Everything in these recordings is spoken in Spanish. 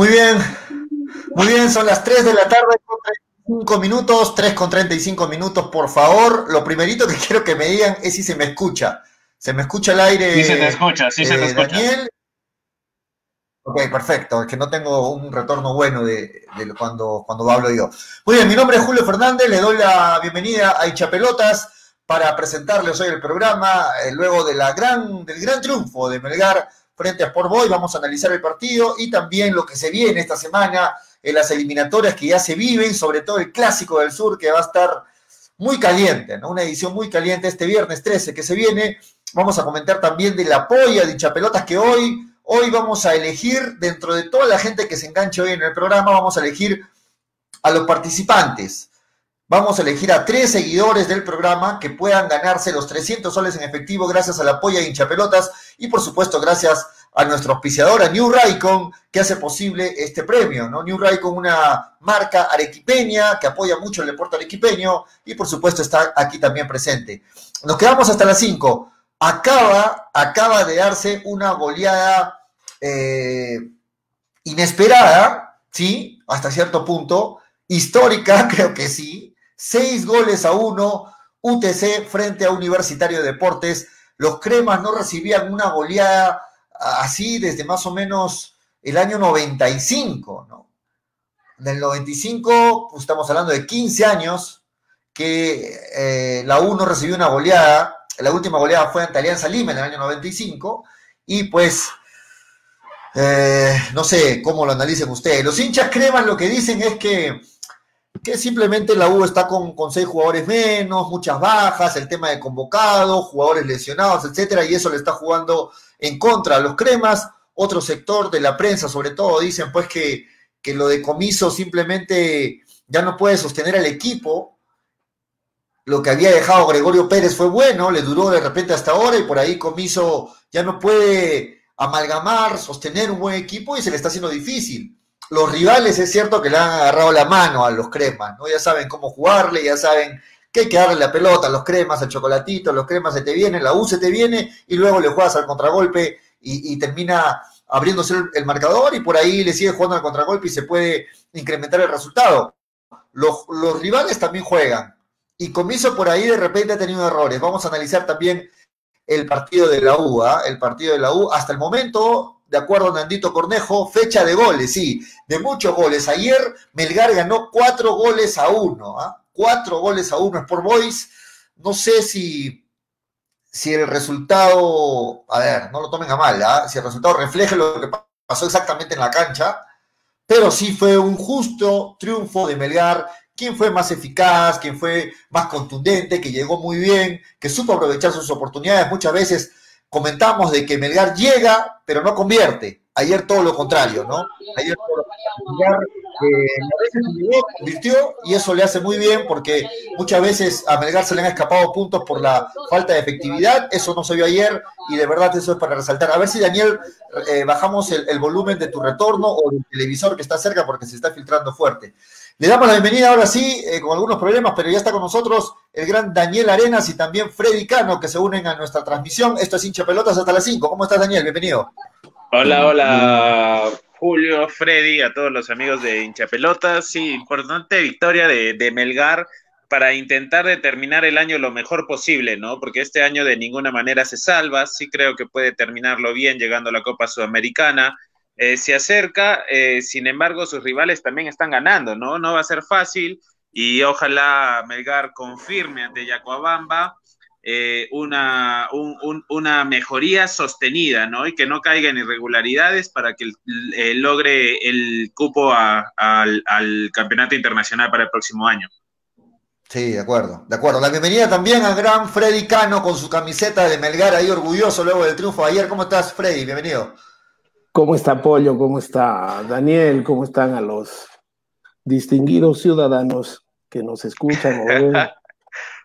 Muy bien, muy bien, son las 3 de la tarde con 35 minutos, 3 con 35 minutos, por favor. Lo primerito que quiero que me digan es si se me escucha. ¿Se me escucha el aire? Sí, se te escucha, sí, se te eh, escucha. Daniel. Ok, perfecto, es que no tengo un retorno bueno de, cuando, cuando hablo yo. Muy bien, mi nombre es Julio Fernández, le doy la bienvenida a Hinchapelotas para presentarles hoy el programa, eh, luego de la gran, del gran triunfo de Melgar frente a Sport Boy. Vamos a analizar el partido y también lo que se viene esta semana en las eliminatorias que ya se viven, sobre todo el Clásico del Sur, que va a estar muy caliente, ¿no? Una edición muy caliente este viernes 13 que se viene. Vamos a comentar también de la polla de Chapelotas que hoy, hoy vamos a elegir, dentro de toda la gente que se enganche hoy en el programa, vamos a elegir a los participantes. Vamos a elegir a tres seguidores del programa que puedan ganarse los 300 soles en efectivo gracias al apoyo de hinchapelotas y por supuesto gracias a nuestro auspiciador, a New Raycon, que hace posible este premio. ¿no? New Raycon, una marca arequipeña que apoya mucho el deporte arequipeño y por supuesto está aquí también presente. Nos quedamos hasta las 5. Acaba, acaba de darse una goleada eh, inesperada, ¿sí? Hasta cierto punto, histórica, creo que sí, Seis goles a uno, UTC frente a Universitario de Deportes. Los cremas no recibían una goleada así desde más o menos el año 95, ¿no? Del 95, pues estamos hablando de 15 años que eh, la U no recibió una goleada. La última goleada fue ante Alianza Lima en el año 95. Y pues, eh, no sé cómo lo analicen ustedes. Los hinchas cremas lo que dicen es que que simplemente la U está con, seis jugadores menos, muchas bajas, el tema de convocados, jugadores lesionados, etcétera, y eso le está jugando en contra a los cremas. Otro sector de la prensa, sobre todo, dicen pues que, que lo de comiso simplemente ya no puede sostener al equipo. Lo que había dejado Gregorio Pérez fue bueno, le duró de repente hasta ahora y por ahí comiso ya no puede amalgamar, sostener un buen equipo y se le está haciendo difícil los rivales es cierto que le han agarrado la mano a los cremas, ¿no? Ya saben cómo jugarle, ya saben que hay que darle la pelota los cremas, al chocolatito, los cremas se te vienen, la U se te viene y luego le juegas al contragolpe y, termina abriéndose el, marcador y por ahí le sigue jugando al contragolpe y se puede incrementar el resultado. Los, rivales también juegan y Comiso por ahí de repente ha tenido errores. Vamos a analizar también el partido de la U, ¿ah? el partido de la U. Hasta el momento de acuerdo a Nandito Cornejo, fecha de goles, sí, de muchos goles. Ayer Melgar ganó cuatro goles a uno, ¿ah? cuatro goles a uno es por Boys. No sé si, si el resultado, a ver, no lo tomen a mal, ¿ah? si el resultado refleja lo que pasó exactamente en la cancha, pero sí fue un justo triunfo de Melgar. ¿Quién fue más eficaz? ¿Quién fue más contundente? Que llegó muy bien, que supo aprovechar sus oportunidades. Muchas veces comentamos de que Melgar llega, pero no convierte. Ayer todo lo contrario, ¿no? Ayer. Melgar eh, convirtió y eso le hace muy bien porque muchas veces a Melgar se le han escapado puntos por la falta de efectividad. Eso no se vio ayer y de verdad eso es para resaltar. A ver si Daniel eh, bajamos el, volumen de tu retorno o del televisor que está cerca porque se está filtrando fuerte. Le damos la bienvenida ahora sí, eh, con algunos problemas, pero ya está con nosotros el gran Daniel Arenas y también Freddy Cano, que se unen a nuestra transmisión. Esto es hincha pelotas hasta las 5. ¿Cómo estás, Daniel? Bienvenido. Hola, hola, Julio, Freddy, a todos los amigos de hincha pelotas. Sí, importante victoria de, de Melgar para intentar determinar el año lo mejor posible, ¿no? Porque este año de ninguna manera se salva. Sí creo que puede terminarlo bien llegando a la Copa Sudamericana eh, se acerca, eh, sin embargo sus rivales también están ganando, ¿no? No va a ser fácil y ojalá Melgar confirme ante Yacuabamba eh, una, una mejoría sostenida, ¿no? Y que no caiga en irregularidades para que logre el cupo al, campeonato internacional para el próximo año. Sí, de acuerdo, de acuerdo. La bienvenida también al gran Freddy Cano con su camiseta de Melgar ahí orgulloso luego del triunfo de ayer. ¿Cómo estás, Freddy? Bienvenido. ¿Cómo está Pollo? ¿Cómo está Daniel? ¿Cómo están a los distinguidos ciudadanos que nos escuchan?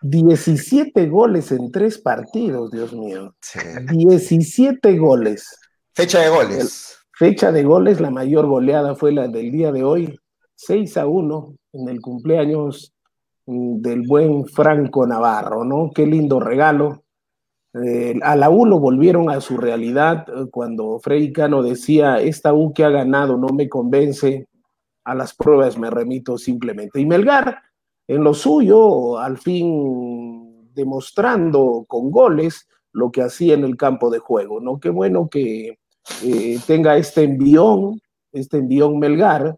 17 goles en tres partidos, Dios mío. 17 goles. Fecha de goles. fecha de goles, la mayor goleada fue la del día de hoy, 6 a 1 en el cumpleaños mm, del buen Franco Navarro, ¿no? Qué lindo regalo Eh, a la U lo volvieron a su realidad eh, cuando Freddy Cano decía, esta U que ha ganado no me convence, a las pruebas me remito simplemente. Y Melgar, en lo suyo, al fin demostrando con goles lo que hacía en el campo de juego, ¿no? Qué bueno que eh, tenga este envión, este envión Melgar,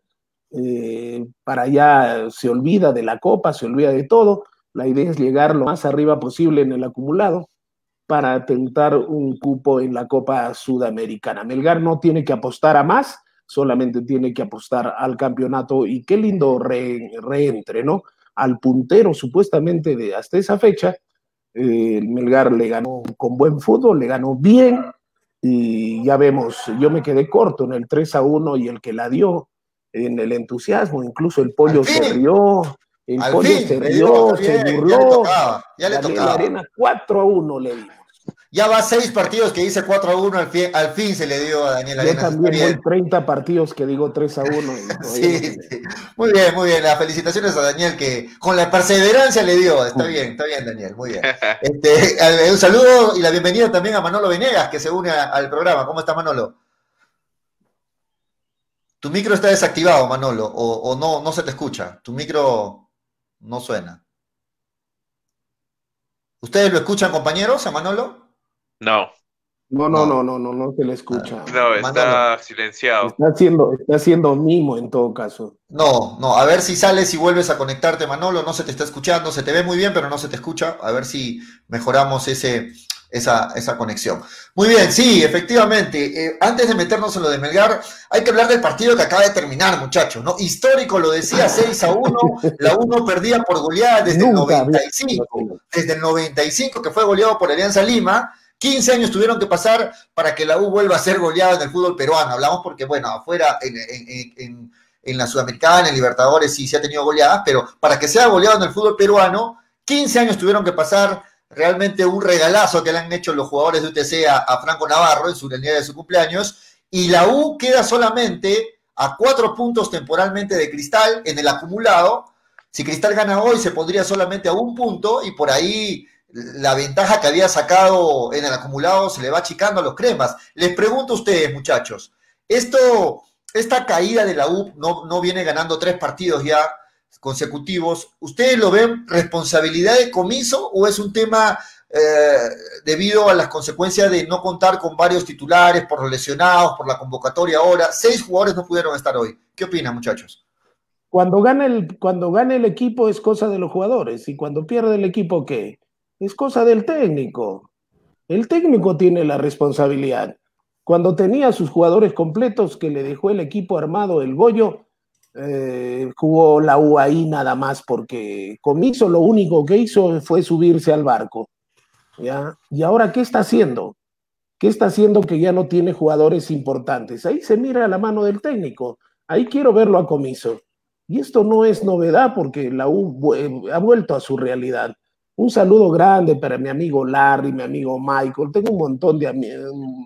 para allá se olvida de la copa, se olvida de todo, la idea es llegar lo más arriba posible en el acumulado para tentar un cupo en la Copa Sudamericana. Melgar no tiene que apostar a más, solamente tiene que apostar al campeonato y qué lindo reentre, ¿no? Al puntero supuestamente de hasta esa fecha, eh, Melgar le ganó con buen fútbol, le ganó bien y ya vemos, yo me quedé corto en el 3 a 1 y el que la dio en el entusiasmo, incluso el pollo se el pollo se rió, se burló, ya le tocaba, La arena 4 a 1 le dimos. Ya va seis partidos que dice 4 a 1, al fin, al fin se le dio a Daniel Yo también voy 30 partidos que digo 3 a 1. sí, sí, muy bien, muy bien. Las felicitaciones a Daniel que con la perseverancia le dio. Está bien, está bien, Daniel, muy bien. Este, un saludo y la bienvenida también a Manolo Venegas que se une al programa. ¿Cómo está Manolo? Tu micro está desactivado, Manolo, o, o no, no se te escucha. Tu micro no suena. ¿Ustedes lo escuchan, compañeros, a Manolo? No. No, no, no, no, no, no se le escucha. No, está silenciado. Está haciendo, está haciendo mimo en todo caso. No, no, a ver si sales y vuelves a conectarte, Manolo, no se te está escuchando, se te ve muy bien, pero no se te escucha. A ver si mejoramos ese, esa, esa conexión. Muy bien, sí, efectivamente. Eh, antes de meternos en lo de Melgar, hay que hablar del partido que acaba de terminar, muchachos, ¿no? Histórico, lo decía 6 a 1, la 1 perdía por goleada desde el 95, desde el 95 que fue goleado por Alianza Lima 15 años tuvieron que pasar para que la U vuelva a ser goleada en el fútbol peruano. Hablamos porque, bueno, afuera en, la Sudamericana, en Libertadores sí se ha tenido goleadas, pero para que sea goleado en el fútbol peruano, 15 años tuvieron que pasar realmente un regalazo que le han hecho los jugadores de UTC a, Franco Navarro en su día de su cumpleaños, y la U queda solamente a cuatro puntos temporalmente de Cristal en el acumulado. Si Cristal gana hoy, se pondría solamente a un punto y por ahí la ventaja que había sacado en el acumulado se le va achicando a los cremas. Les pregunto a ustedes, muchachos, esto, esta caída de la U no, no viene ganando tres partidos ya consecutivos. ¿Ustedes lo ven responsabilidad de comiso o es un tema eh, debido a las consecuencias de no contar con varios titulares por los lesionados, por la convocatoria ahora? Seis jugadores no pudieron estar hoy. ¿Qué opinan, muchachos? Cuando gana el, cuando gana el equipo es cosa de los jugadores y cuando pierde el equipo, ¿qué? es cosa del técnico. El técnico tiene la responsabilidad. Cuando tenía sus jugadores completos que le dejó el equipo armado el Goyo, eh, jugó la UAI nada más porque Comiso lo único que hizo fue subirse al barco. ¿ya? ¿Y ahora qué está haciendo? ¿Qué está haciendo que ya no tiene jugadores importantes? Ahí se mira la mano del técnico. Ahí quiero verlo a Comiso. Y esto no es novedad porque la U ha vuelto a su realidad. Un saludo grande para mi amigo Larry, mi amigo Michael. Tengo un montón de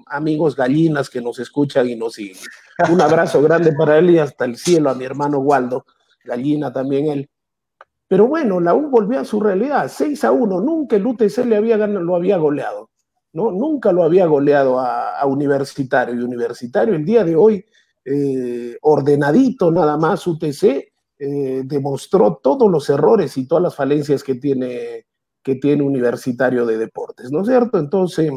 amigos gallinas que nos escuchan y nos siguen. Un abrazo grande para él y hasta el cielo a mi hermano Waldo, gallina también él. Pero bueno, la U volvió a su realidad, 6 a 1. Nunca el UTC le había, lo había goleado. ¿no? Nunca lo había goleado a, Universitario. Y Universitario el día de hoy, eh, ordenadito nada más, UTC eh, demostró todos los errores y todas las falencias que tiene que tiene Universitario de Deportes, ¿no es cierto? Entonces,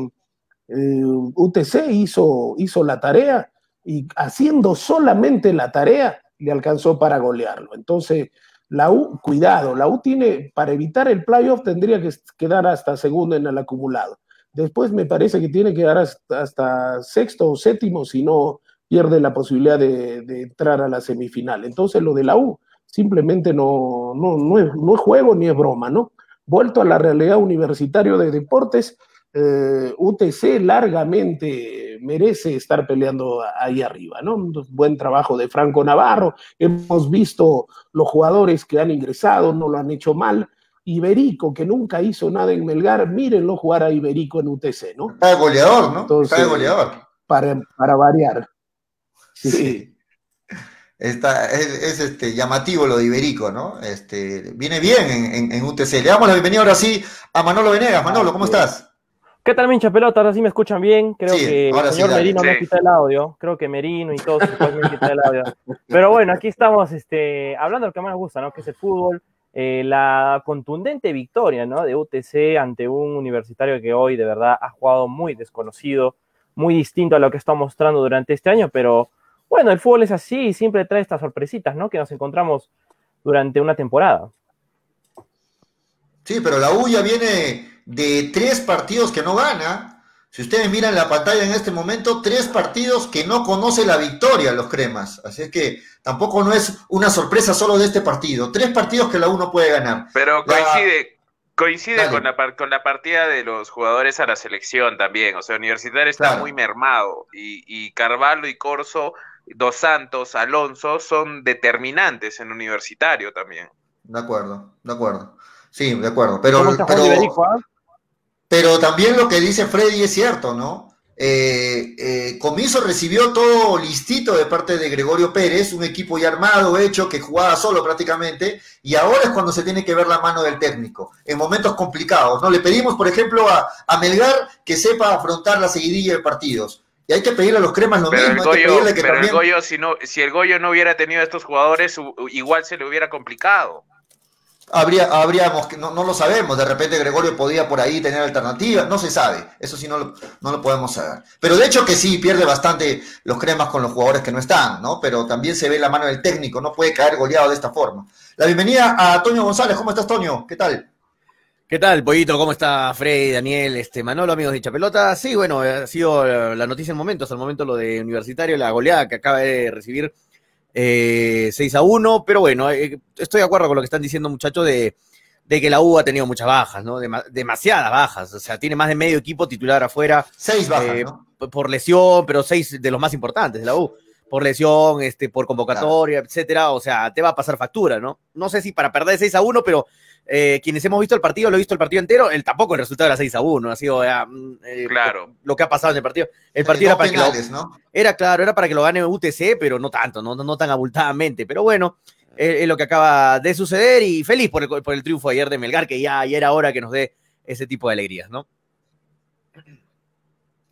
eh, UTC hizo, hizo la tarea y haciendo solamente la tarea le alcanzó para golearlo. Entonces, la U, cuidado, la U tiene, para evitar el playoff tendría que quedar hasta segundo en el acumulado. Después me parece que tiene que dar hasta, sexto o séptimo si no pierde la posibilidad de, entrar a la semifinal. Entonces lo de la U simplemente no, no, no, no es juego ni es broma, ¿no? Vuelto a la realidad universitario de deportes, eh, UTC largamente merece estar peleando ahí arriba, ¿no? buen trabajo de Franco Navarro, hemos visto los jugadores que han ingresado, no lo han hecho mal. Iberico, que nunca hizo nada en Melgar, mírenlo jugar a Iberico en UTC, ¿no? Está de goleador, ¿no? Está de goleador. Para, para variar. sí. Está, es, este, llamativo lo de Iberico, ¿no? Este, viene bien en, en, UTC. Le damos la bienvenida ahora sí a Manolo Venegas. Manolo, ¿cómo estás? ¿Qué tal, mincha pelota? Ahora sí me escuchan bien. Creo que el señor Merino me quita el audio. Creo que Merino y todos me quitan el audio. Pero bueno, aquí estamos este, hablando de lo que más nos gusta, ¿no? Que es el fútbol. Eh, la contundente victoria, ¿no? De UTC ante un universitario que hoy de verdad ha jugado muy desconocido, muy distinto a lo que está mostrando durante este año, pero bueno, el fútbol es así y siempre trae estas sorpresitas, ¿no? Que nos encontramos durante una temporada. Sí, pero la U ya viene de tres partidos que no gana. Si ustedes miran la pantalla en este momento, tres partidos que no conoce la victoria los cremas. Así es que tampoco no es una sorpresa solo de este partido. Tres partidos que la U no puede ganar. Pero coincide, coincide con la, con la partida de los jugadores a la selección también. O sea, Universitario está muy mermado. Y, y Carvalho y Corso, Dos Santos, Alonso son determinantes en Universitario también. De acuerdo, de acuerdo. Sí, de acuerdo. Pero, pero, pero, también lo que dice Freddy es cierto, ¿no? Eh, eh, Comiso recibió todo listito de parte de Gregorio Pérez, un equipo ya armado, hecho, que jugaba solo prácticamente, y ahora es cuando se tiene que ver la mano del técnico, en momentos complicados, ¿no? Le pedimos, por ejemplo, a, a Melgar que sepa afrontar la seguidilla de partidos. Y hay que pedirle a los cremas lo mismo. pero el Goyo, si, no, si el Goyo no hubiera tenido a estos jugadores, igual se le hubiera complicado. Habría, habríamos, no, no lo sabemos, de repente Gregorio podía por ahí tener alternativas, no se sabe, eso sí no lo, no lo podemos saber. Pero de hecho que sí, pierde bastante los cremas con los jugadores que no están, ¿no? Pero también se ve la mano del técnico, no puede caer goleado de esta forma. La bienvenida a Toño González, ¿cómo estás Toño? ¿Qué tal? ¿Qué tal, Pollito? ¿Cómo está Freddy, Daniel, este, Manolo, amigos de Chapelota? Sí, bueno, ha sido la noticia en momento, hasta el momento lo de Universitario, la goleada que acaba de recibir eh, 6 a 1, pero bueno, eh, estoy de acuerdo con lo que están diciendo muchachos de, que la U ha tenido muchas bajas, ¿no? demasiadas bajas, o sea, tiene más de medio equipo titular afuera. Seis bajas, eh, Por lesión, pero seis de los más importantes de la U. Por lesión, este, por convocatoria, etcétera, o sea, te va a pasar factura, ¿no? No sé si para perder 6 a 1, pero eh, quienes hemos visto el partido, lo he visto el partido entero, el, tampoco el resultado era 6 a 1, ha sido mm, eh, claro. lo que ha pasado en el partido. El partido era para que lo, era claro, era para que lo gane UTC, pero no tanto, no, no tan abultadamente. Pero bueno, es, lo que acaba de suceder y feliz por el, por el triunfo ayer de Melgar, que ya, ya, era hora que nos dé ese tipo de alegrías, ¿no?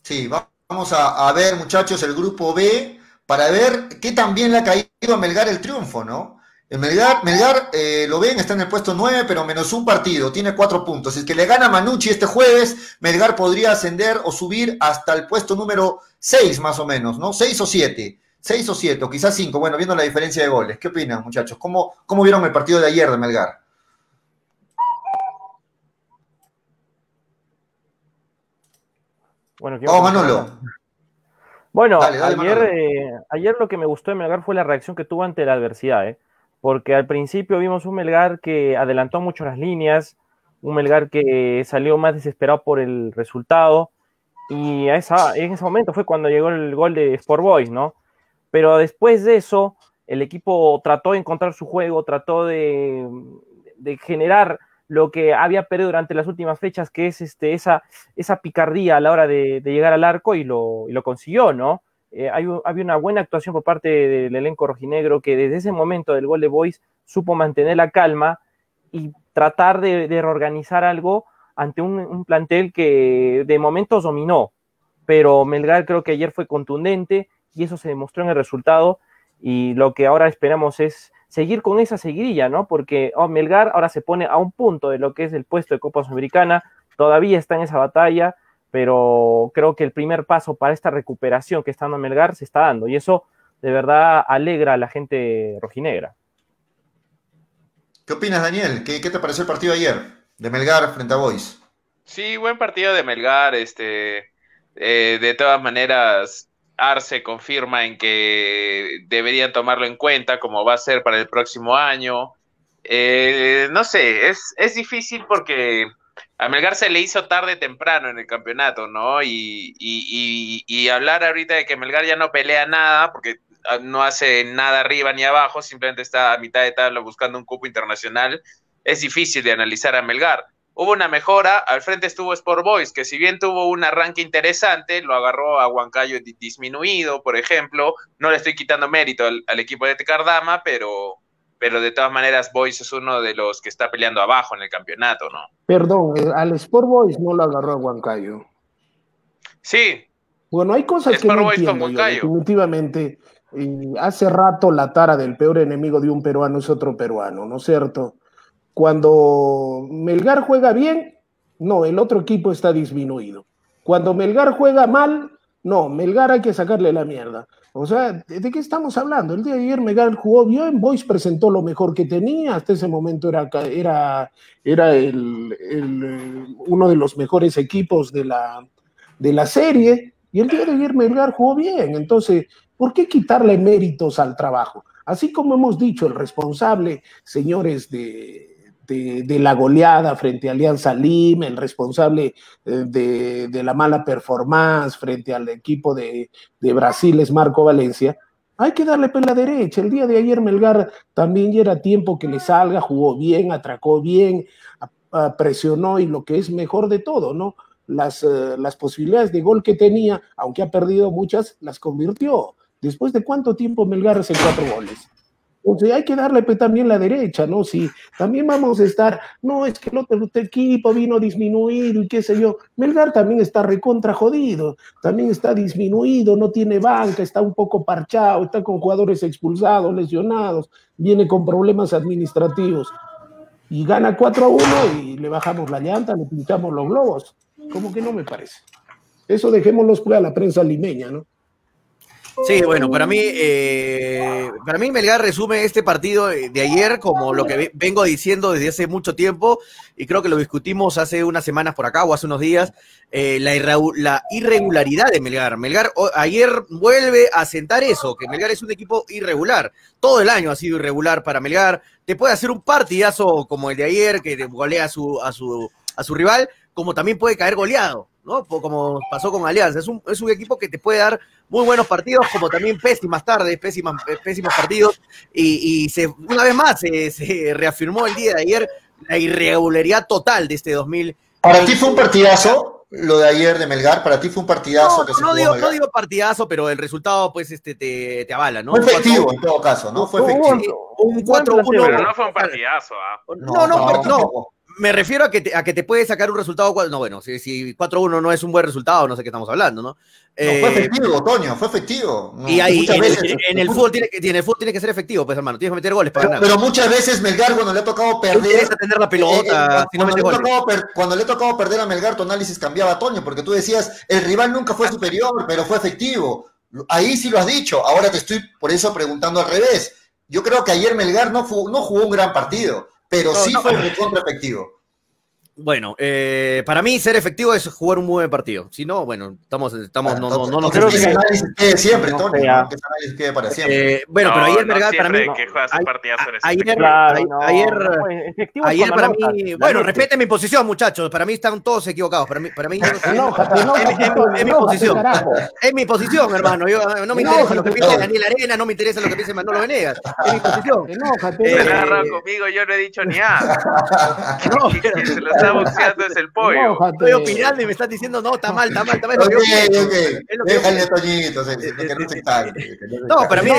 Sí, vamos a, a ver, muchachos, el grupo B para ver qué también le ha caído a Melgar el triunfo, ¿no? Melgar, Melgar eh, lo ven, está en el puesto 9, pero menos un partido, tiene cuatro puntos. Si es que le gana Manucci este jueves, Melgar podría ascender o subir hasta el puesto número 6 más o menos, ¿no? 6 o 7. 6 o 7, o quizás 5, bueno, viendo la diferencia de goles. ¿Qué opinan, muchachos? ¿Cómo, cómo vieron el partido de ayer de Melgar? Bueno, oh, Manolo. Bueno, ayer, eh, ayer lo que me gustó de Melgar fue la reacción que tuvo ante la adversidad. ¿eh? Porque al principio vimos un Melgar que adelantó mucho las líneas, un Melgar que salió más desesperado por el resultado, y en ese momento fue cuando llegó el gol de Sport Boys, ¿no? Pero después de eso, el equipo trató de encontrar su juego, trató de, generar lo que había perdido durante las últimas fechas, que es este, esa, esa picardía a la hora de, llegar al arco y lo, y lo consiguió, ¿no? Eh, había una buena actuación por parte del elenco rojinegro que desde ese momento del gol de Boys supo mantener la calma y tratar de, reorganizar algo ante un, plantel que de momentos dominó. Pero Melgar creo que ayer fue contundente y eso se demostró en el resultado y lo que ahora esperamos es seguir con esa seguidilla, ¿no? Porque oh, Melgar ahora se pone a un punto de lo que es el puesto de Copa Sudamericana, todavía está en esa batalla, pero creo que el primer paso para esta recuperación que está dando Melgar se está dando y eso de verdad alegra a la gente rojinegra. ¿Qué opinas, Daniel? ¿Qué, te pareció el partido ayer de Melgar frente a Boys? Sí, buen partido de Melgar. Este, eh, de todas maneras, Arce confirma en que deberían tomarlo en cuenta como va a ser para el próximo año. Eh, no sé, es, es difícil porque a Melgar se le hizo tarde temprano en el campeonato, ¿no? Y, y, hablar ahorita de que Melgar ya no pelea nada, porque ah, no hace nada arriba ni abajo, simplemente está a mitad de tabla buscando un cupo internacional, es difícil de analizar a Melgar. Hubo una mejora, al frente estuvo Sport Boys, que si bien tuvo un arranque interesante, lo agarró a Huancayo disminuido, por ejemplo. No le estoy quitando mérito al equipo de Tecardama, pero, pero de todas maneras Boys es uno de los que está peleando abajo en el campeonato, ¿no? Perdón, al Sport Boys no lo agarró a Huancayo. Sí. Bueno, hay cosas que no entiendo yo, definitivamente. Y hace rato la tara del peor enemigo de un peruano es otro peruano, ¿no es cierto? Cuando Melgar juega bien, no, el otro equipo está disminuido. Cuando Melgar juega mal, no, Melgar hay que sacarle la mierda. O sea, ¿de qué estamos hablando? El día de ayer Melgar jugó bien, Boys presentó lo mejor que tenía, hasta ese momento era, era, era el, eh, uno de los mejores equipos de la, de la serie, y el día de ayer Melgar jugó bien. Entonces, ¿por qué quitarle méritos al trabajo? Así como hemos dicho, el responsable, señores de, de, la goleada frente a Alianza Lima, el responsable eh, de, la mala performance frente al equipo de, Brasil es Marco Valencia, hay que darle pela derecha. El día de ayer Melgar también ya era tiempo que le salga, jugó bien, atracó bien, presionó y lo que es mejor de todo, ¿no? Las, eh, las posibilidades de gol que tenía, aunque ha perdido muchas, las convirtió. Después de cuánto tiempo Melgar hace cuatro goles. Entonces hay que darle también la derecha, ¿no? Si también vamos a estar, no, es que el otro equipo vino a disminuir y qué sé yo. Melgar también está recontra jodido, también está disminuido, no tiene banca, está un poco parchado, está con jugadores expulsados, lesionados, viene con problemas administrativos. Y gana 4 a 1 y le bajamos la llanta, le pintamos los globos. Como que no me parece. Eso dejémoslo a la prensa limeña, ¿no? Sí, bueno, para mí, eh, para mí Melgar resume este partido de ayer como lo que vengo diciendo desde hace mucho tiempo y creo que lo discutimos hace unas semanas por acá o hace unos días, eh, la, la, irregularidad de Melgar. Melgar ayer vuelve a sentar eso, que Melgar es un equipo irregular. Todo el año ha sido irregular para Melgar. Te puede hacer un partidazo como el de ayer, que golea a su, a su, a su rival, como también puede caer goleado. ¿No? Como pasó con Alianza. Es un, es un equipo que te puede dar muy buenos partidos, como también pésimas tardes, pésimas, pésimos partidos. Y, se, una vez más se, reafirmó el día de ayer la irregularidad total de este 2000. ¿Para ti fue un partidazo lo de ayer de Melgar? ¿Para ti fue un partidazo? No, no, digo, no digo partidazo, pero el resultado pues este te, te avala, ¿no? Fue efectivo en todo caso, ¿no? Fue efectivo. Un 4-1. Pero no fue un partidazo, ¿ah? No, no, no me refiero a que, te, a que te puede sacar un resultado. No, bueno, si, si 4-1 no es un buen resultado, no sé qué estamos hablando, ¿no? fue eh, efectivo, Toño, fue efectivo. y ahí, en, el, fútbol tiene, en el fútbol tiene que ser efectivo, pues hermano, tienes que meter goles para pero, Pero muchas veces Melgar, cuando le ha tocado perder. tener la pelota, eh, cuando, le ha tocado perder a Melgar, tu análisis cambiaba, Toño, porque tú decías, el rival nunca fue superior, pero fue efectivo. Ahí sí lo has dicho. Ahora te estoy por eso preguntando al revés. Yo creo que ayer Melgar no, no jugó un gran partido, pero sí fue recontra efectivo. Bueno, eh, para mí ser efectivo es jugar un buen partido. Si no, bueno, estamos, estamos, no, no, no, no creo que ese análisis quede siempre, Tony, que ese análisis quede para siempre. Eh, bueno, pero ayer, verdad, para mí. Que juega su ayer, claro, ayer, ayer, para mí, bueno, respeten mi posición, muchachos. Para mí están todos equivocados. Para mí, para mí, es mi posición. Es mi posición, hermano. Yo, no me interesa lo que piense Daniel Arena, no me interesa lo que piense Manolo Venegas. Es mi posición. Enójate. Eh, conmigo, yo no he dicho ni nada. No, está boxeando es el pollo. Estoy opinando y me estás diciendo, no, está mal, está mal, está mal. Ok, ok. Déjale Toñito, no para mí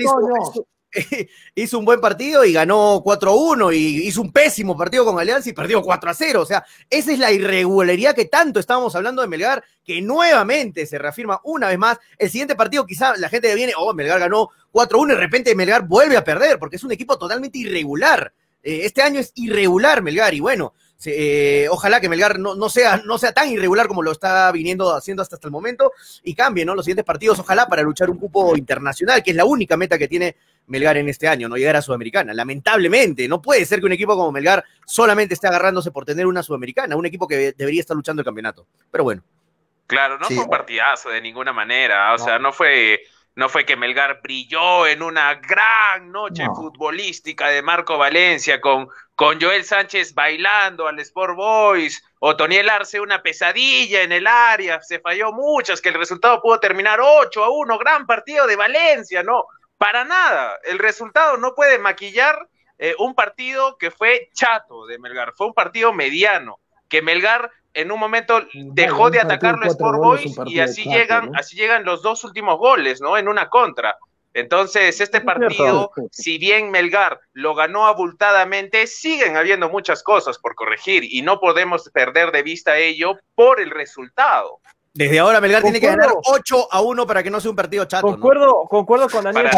hizo, hizo, un buen partido y ganó 4-1 y hizo un pésimo partido con Alianza y perdió 4-0. O sea, esa es la irregularidad que tanto estábamos hablando de Melgar, que nuevamente se reafirma una vez más. El siguiente partido quizá la gente viene, oh, Melgar ganó 4-1 y de repente Melgar vuelve a perder porque es un equipo totalmente irregular. Eh, este año es irregular Melgar y bueno, eh, ojalá que Melgar no, sea, no sea tan irregular como lo está viniendo haciendo hasta, hasta el momento y cambie, ¿no? Los siguientes partidos, ojalá, para luchar un cupo internacional, que es la única meta que tiene Melgar en este año, no llegar a Sudamericana. Lamentablemente, no puede ser que un equipo como Melgar solamente esté agarrándose por tener una Sudamericana, un equipo que debería estar luchando el campeonato. Pero bueno. Claro, no fue un partidazo de ninguna manera, o sea, no fue no fue que Melgar brilló en una gran noche futbolística de Marco Valencia con, con Joel Sánchez bailando al Sport Boys, o Toniel Arce una pesadilla en el área, se falló muchas, que el resultado pudo terminar 8 a 1, gran partido de Valencia, no, para nada, el resultado no puede maquillar eh, un partido que fue chato de Melgar, fue un partido mediano, que Melgar en un momento dejó de atacarlo Sport Boys y así llegan, así llegan los dos últimos goles, ¿no? En una contra. Entonces, este partido, si bien Melgar lo ganó abultadamente, siguen habiendo muchas cosas por corregir y no podemos perder de vista ello por el resultado. Desde ahora Melgar tiene que ganar 8 a 1 para que no sea un partido chato. Concuerdo, concuerdo con Daniel.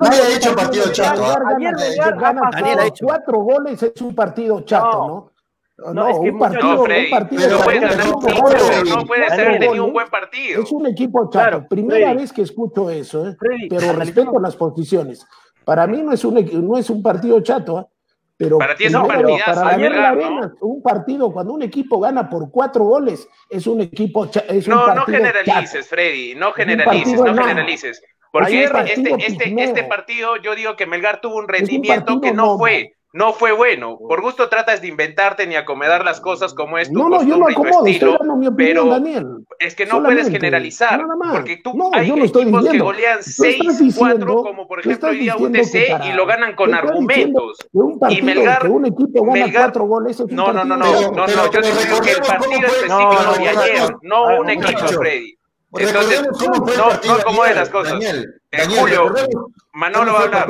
Nadie ha dicho partido chato. Ayer Melgar Daniel ha hecho cuatro goles, es un partido chato, ¿no? No, es que un partido, no, Freddy, un partido no puede ganar no puede ser tenido un buen partido. Es un equipo chato. Primera vez que escucho eso, ¿eh? pero respeto las posiciones. Para mí no es un, no es un partido chato, ¿eh? Pero para ti es un partido. Para la arena, un partido, cuando un equipo gana por cuatro goles, es un equipo. Es no, no generalices, Freddy, no generalices, no generalices. Porque este, este, este, este, partido, yo digo que Melgar tuvo un rendimiento que no fue no fue bueno. Por gusto tratas de inventarte ni acomodar las cosas como es tu no, no, yo no acomodo, estilo, mi opinión, pero Daniel. es que no puedes generalizar, porque tú no, hay equipos que golean 6-4, como por ejemplo hoy día UTC, y lo ganan con argumentos. y Melgar, que un equipo gana Melgar, cuatro goles, es un no, no, no, no, no, no, yo te digo que el partido específico de ayer, no un equipo, Freddy. Entonces, no, no, ¿cómo es las cosas? Daniel, Julio, Manolo va a hablar.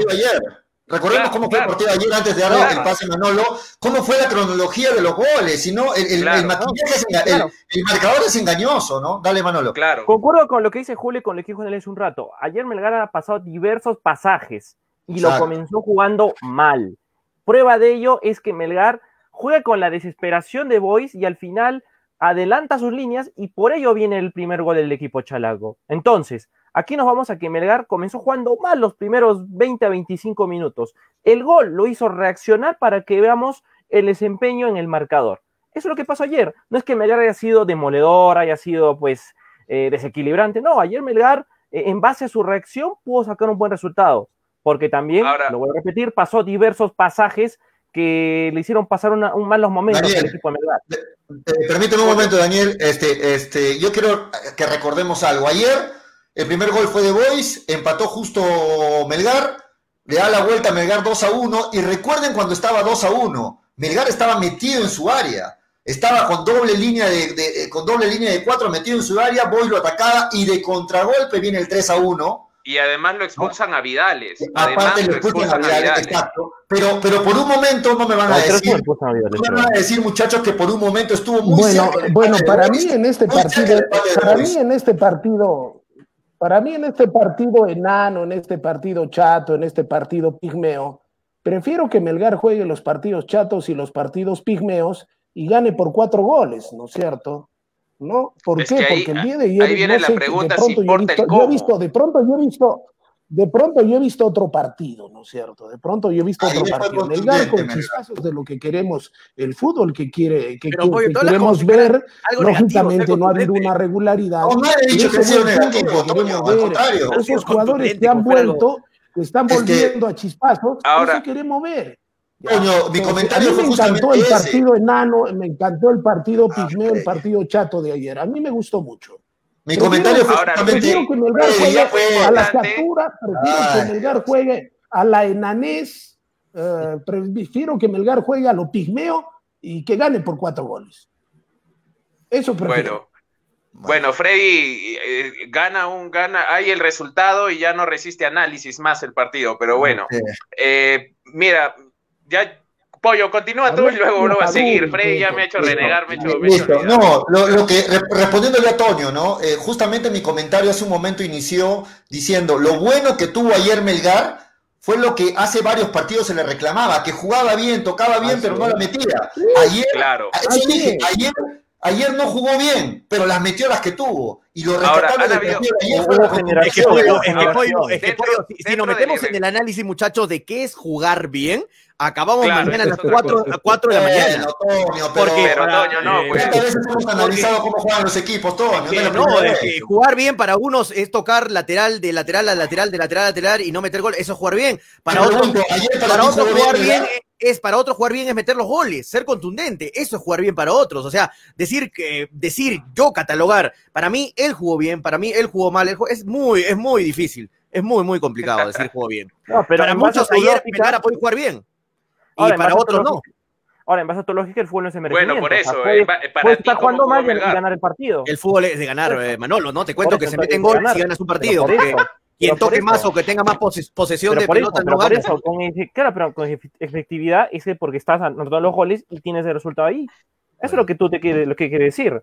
Recordemos cómo fue el partido ayer antes de darle el pase a Manolo, cómo fue la cronología de los goles, si no, el, el, el, marcador es engañoso, ¿no? Dale Manolo. Claro. Concuerdo con lo que dice Julio y con lo que dijo hace un rato. Ayer Melgar ha pasado diversos pasajes y lo comenzó jugando mal. Prueba de ello es que Melgar juega con la desesperación de Boys y al final adelanta sus líneas y por ello viene el primer gol del equipo chalago. Entonces, Aquí nos vamos a que Melgar comenzó jugando mal los primeros 20 a 25 minutos. El gol lo hizo reaccionar para que veamos el desempeño en el marcador. Eso es lo que pasó ayer. No es que Melgar haya sido demoledor, haya sido pues eh, desequilibrante. No, ayer Melgar, eh, en base a su reacción, pudo sacar un buen resultado. Porque también, lo voy a repetir, pasó diversos pasajes que le hicieron pasar un malos momentos al equipo de Melgar. permíteme un momento, Daniel. Este, este, yo quiero que recordemos algo. Ayer el primer gol fue de Boys, empató justo Melgar, le da la vuelta a Melgar 2 a 1. Y recuerden cuando estaba 2 a 1, Melgar estaba metido en su área. Estaba con doble línea de, eh, con doble línea de cuatro metido en su área, Boys lo atacaba y de contragolpe viene el 3 a 1. Y además lo expulsan a Vidales. Aparte lo expulsan, a Vidales, exacto. Pero, pero por un momento no me van a decir, no me van a decir muchachos que por un momento estuvo muy bueno, Bueno, para mí en este partido, para mí en este partido, para mí en este partido enano, en este partido chato, en este partido pigmeo, prefiero que Melgar juegue los partidos chatos y los partidos pigmeos y gane por cuatro goles, ¿no es cierto? ¿No? ¿Por qué? Porque el día de ayer. Ahí viene la pregunta si importa el cómo. Yo he visto, de pronto yo he visto, de pronto yo he visto otro partido, ¿no es cierto? De pronto yo he visto otro partido. Melgar con chispazos de lo que queremos, el fútbol que quiere, que, queremos ver, lógicamente no ha habido una regularidad. No, no he dicho que sea negativo, Esos jugadores que han vuelto, que están volviendo a chispazos, eso queremos ver. Coño, mi comentario a mí me encantó el partido enano, me encantó el partido ah, pigmeo, el partido chato de ayer. A mí me gustó mucho. Mi comentario fue ahora, prefiero que Melgar juegue a la captura, prefiero que Melgar juegue a la enanés, eh, prefiero que Melgar juegue a lo pigmeo y que gane por cuatro goles. Eso prefiero. Bueno, bueno Freddy eh, gana un gana, hay el resultado y ya no resiste análisis más el partido, pero bueno, eh, mira, ya Pollo, continúa tú y luego uno va a seguir. Freddy ya me ha hecho renegar, me ha hecho. no, lo, que, respondiéndole a Toño, ¿no? Eh, justamente mi comentario hace un momento inició diciendo: lo bueno que tuvo ayer Melgar fue lo que hace varios partidos se le reclamaba, que jugaba bien, tocaba bien, pero no la metía. Ayer, claro. dije, ayer Ayer no jugó bien, pero las metió las que tuvo. Y lo rescatable de Es que, si, nos metemos en el análisis, muchachos, de qué es jugar bien, acabamos mañana a las 4, a 4 de la mañana. Pero, porque, pero, no, pues. ¿Cuántas veces hemos analizado cómo juegan los equipos, Toño? no, es que jugar bien para unos es tocar lateral de lateral a lateral, de lateral a lateral y no meter gol. Eso es jugar bien. Para otros, para otros jugar bien es para otros jugar bien es meter los goles, ser contundente, eso es jugar bien para otros, o sea, decir que decir yo catalogar, para mí él jugó bien, para mí él jugó mal, es muy es muy difícil, es muy muy complicado decir jugó bien. pero para muchos ayer Melgar puede jugar bien y para otros no. Ahora, en base a tu lógica, el fútbol no es merecimiento. Bueno, por eso. puede, para estar jugando mal y ganar el partido. El fútbol es de ganar, eh, Manolo, ¿no? Te cuento que se mete en gol si ganas un partido quien toque más o que tenga más posesión de pelota no gana. claro, pero con efectividad es porque estás anotando los goles y tienes el resultado ahí. Eso es lo que tú te quieres, lo que quiere decir.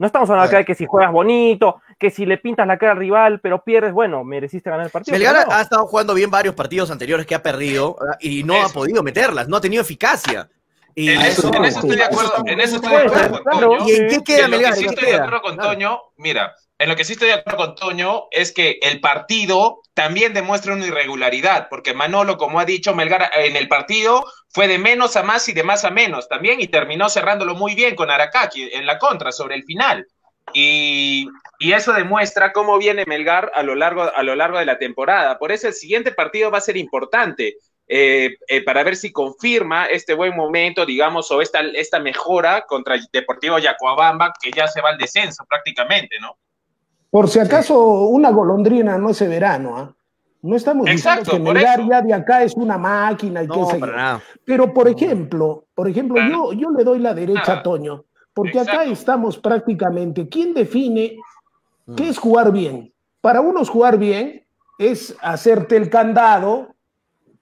No estamos hablando acá de que si juegas bonito, que si le pintas la cara al rival, pero pierdes, bueno, mereciste ganar el partido. Melgar ha estado jugando bien varios partidos anteriores que ha perdido y no ha podido meterlas, no ha tenido eficacia. Y en, eso, estoy de acuerdo, en eso estoy de acuerdo con Toño. ¿Y en qué queda Melgar? sí estoy de acuerdo con Toño, mira, en lo que sí estoy de acuerdo con Toño es que el partido también demuestra una irregularidad, porque Manolo, como ha dicho, Melgar en el partido fue de menos a más y de más a menos también, y terminó cerrándolo muy bien con Aracaki en la contra sobre el final. Y, eso demuestra cómo viene Melgar a lo, largo, a lo largo de la temporada. Por eso el siguiente partido va a ser importante. Eh, eh, para ver si confirma este buen momento, digamos, o esta, esta mejora contra Deportivo Yacuabamba, que ya se va al descenso prácticamente, ¿no? Por si acaso una golondrina no es verano, ¿ah? No estamos diciendo que Melgar ya de acá es una máquina y qué sé yo. Pero, por ejemplo, por ejemplo, yo, yo le doy la derecha a Toño, porque acá estamos prácticamente. ¿Quién define qué es jugar bien? Para unos jugar bien es hacerte el candado,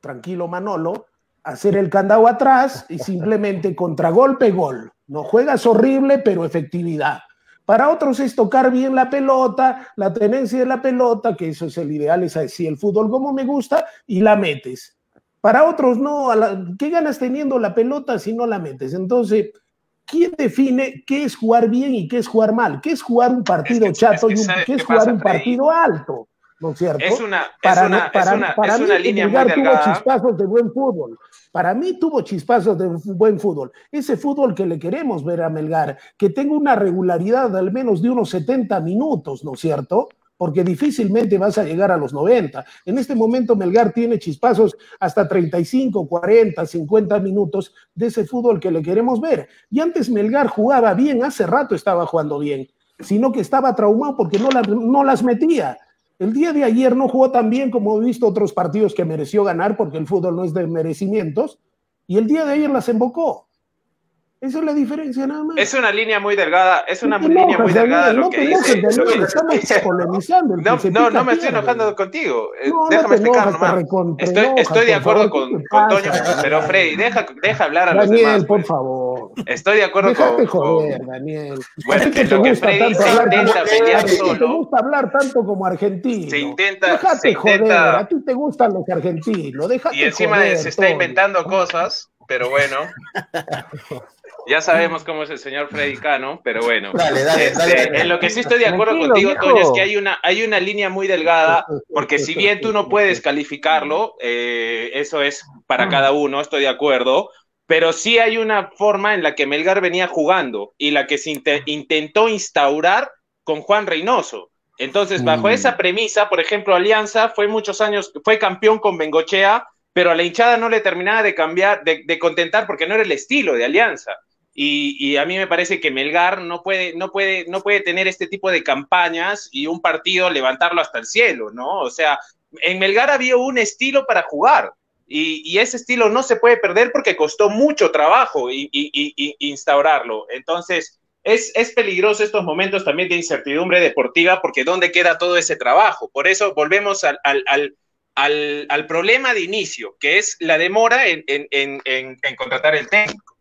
tranquilo Manolo, hacer el candado atrás y simplemente contragolpe, gol. No juegas horrible, pero efectividad. Para otros es tocar bien la pelota, la tenencia de la pelota, que eso es el ideal, es así el fútbol como me gusta, y la metes. Para otros no, ¿qué ganas teniendo la pelota si no la metes? Entonces, ¿quién define qué es jugar bien y qué es jugar mal? ¿Qué es jugar un partido chato y qué es jugar un partido alto? ¿no es cierto? Es una, para, una, para, es una, para una línea muy delgada. tuvo chispazos de buen fútbol. Para mí tuvo chispazos de buen fútbol. Ese fútbol que le queremos ver a Melgar, que tenga una regularidad al menos de unos 70 minutos, ¿no es cierto? Porque difícilmente vas a llegar a los 90. En este momento Melgar tiene chispazos hasta 35, 40, 50 minutos de ese fútbol que le queremos ver. Y antes Melgar jugaba bien, hace rato estaba jugando bien, sino que estaba traumado porque no las metía el día de ayer no jugó tan bien como he visto otros partidos que mereció ganar, porque el fútbol no es de merecimientos, y el día de ayer las embocó. Esa es la diferencia nada más. Es una línea muy delgada, es una línea muy delgada lo que dice. estamos polemizando. No, no, me estoy enojando contigo. Eh, déjame explicar nomás. Estoy, estoy de acuerdo con, con Toño, pero Freddy, deja, deja hablar a los Daniel, demás. por pues. favor. Estoy de acuerdo Dejate con. joder, Daniel. Bueno, que lo que Freddy se intenta pelear solo. te gusta hablar tanto como argentino. Se intenta. Déjate se joder, intenta, a ti te gustan los argentinos. Déjate y encima joder, se está inventando cosas, pero bueno. Ya sabemos cómo es el señor Freddy Cano, pero bueno. Dale, dale, Este, dale, dale. En lo que sí estoy de acuerdo Tranquilo, contigo. Toño, es que hay una, hay una línea muy delgada, porque si bien tú no puedes calificarlo, eh, eso es para cada uno, estoy de acuerdo, pero sí hay una forma en la que Melgar venía jugando y la que se inte- intentó instaurar con Juan Reynoso. Entonces, bajo Mm. esa premisa, por ejemplo, Alianza fue muchos años, fue campeón con Bengochea, pero a la hinchada no le terminaba de cambiar, de, de contentar porque no era el estilo de Alianza. Y, y a mí me parece que Melgar no puede, no, puede, no puede tener este tipo de campañas y un partido levantarlo hasta el cielo, ¿no? O sea, en Melgar había un estilo para jugar y, y ese estilo no se puede perder porque costó mucho trabajo y, y- instaurarlo. Entonces, es, es peligroso estos momentos también de incertidumbre deportiva porque ¿dónde queda todo ese trabajo? Por eso volvemos al, al, al, al, al problema de inicio, que es la demora en, en, en, en contratar el técnico.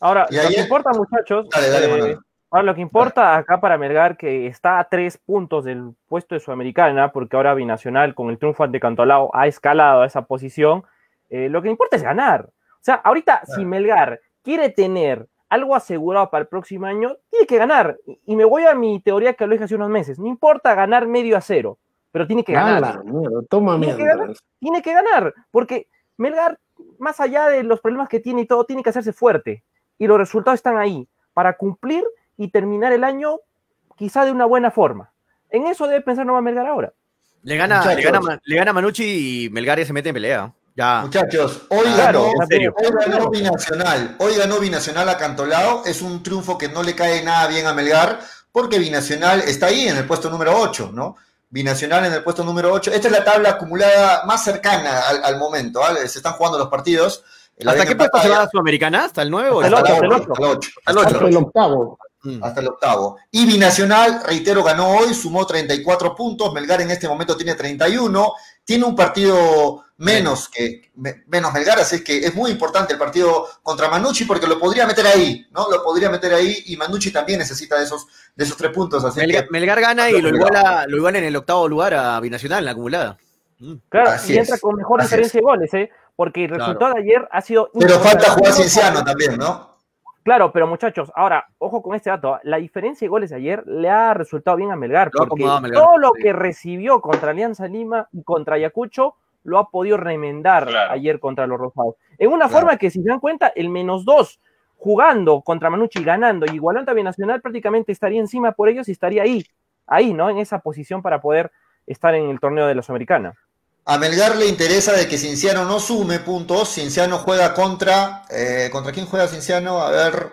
Ahora, Y lo que importa, muchachos, Dale, dale, eh, Manuel. ahora lo que importa acá para Melgar, que está a tres puntos del puesto de Sudamericana, porque ahora Binacional con el triunfo ante Cantolao ha escalado a esa posición, eh, lo que importa es ganar. O sea, ahorita si Melgar quiere tener algo asegurado para el próximo año, tiene que ganar. Y- me voy a mi teoría que lo dije hace unos meses. No importa ganar medio a cero, pero tiene que ganar. Mierda, toma Tiene que mierda. ganar. tiene que ganar, porque Melgar, más allá de los problemas que tiene y todo, tiene que hacerse fuerte. Y los resultados están ahí, para cumplir y terminar el año quizá de una buena forma. En eso debe pensar Nueva Melgar ahora. Le gana, Muchachos. le, gana, le gana Manucci y Melgar ya se mete en pelea. Ya. Muchachos, hoy Claro, ganó, en serio. hoy ganó Binacional. Hoy ganó Binacional a Cantolao. Es un triunfo que no le cae nada bien a Melgar, porque Binacional está ahí en el puesto número 8, ¿no? Binacional en el puesto número 8. Esta es la tabla acumulada más cercana al, al momento, ¿vale? Se están jugando los partidos. ¿Hasta qué puesto se va a la Sudamericana? ¿Hasta el 9 o Hasta el Hasta el hasta el 8, hasta el 8, Hasta el octavo. Mm. hasta el octavo. Y Binacional, reitero, ganó hoy, sumó 34 puntos. Melgar en este momento tiene 31 tiene un partido menos que menos Melgar, así que es muy importante el partido contra Manucci porque lo podría meter ahí, ¿no? Lo podría meter ahí y Manucci también necesita de esos, de esos tres puntos. Así Melgar, gana y lo iguala, lo iguala en el octavo lugar a Binacional, en la acumulada. Claro, y entra con mejor diferencia de goles, ¿eh? Porque el resultado de ayer ha sido. Pero falta jugar Cienciano también, ¿no? Claro, pero muchachos, ahora, ojo con este dato. ¿ah? La diferencia de goles de ayer le ha resultado bien a Melgar. porque todo lo que recibió contra Alianza Lima y contra Ayacucho lo ha podido remendar ayer contra los Rosados. En una forma que, si se dan cuenta, el menos dos jugando contra Manucci, ganando y igualando a Binacional, prácticamente estaría encima por ellos y estaría ahí, ahí, ¿no? En esa posición para poder estar en el torneo de la Sudamericana. A Melgar le interesa de que Cinciano no sume puntos. Cinciano juega contra. Eh, ¿Contra quién juega Cinciano? A ver.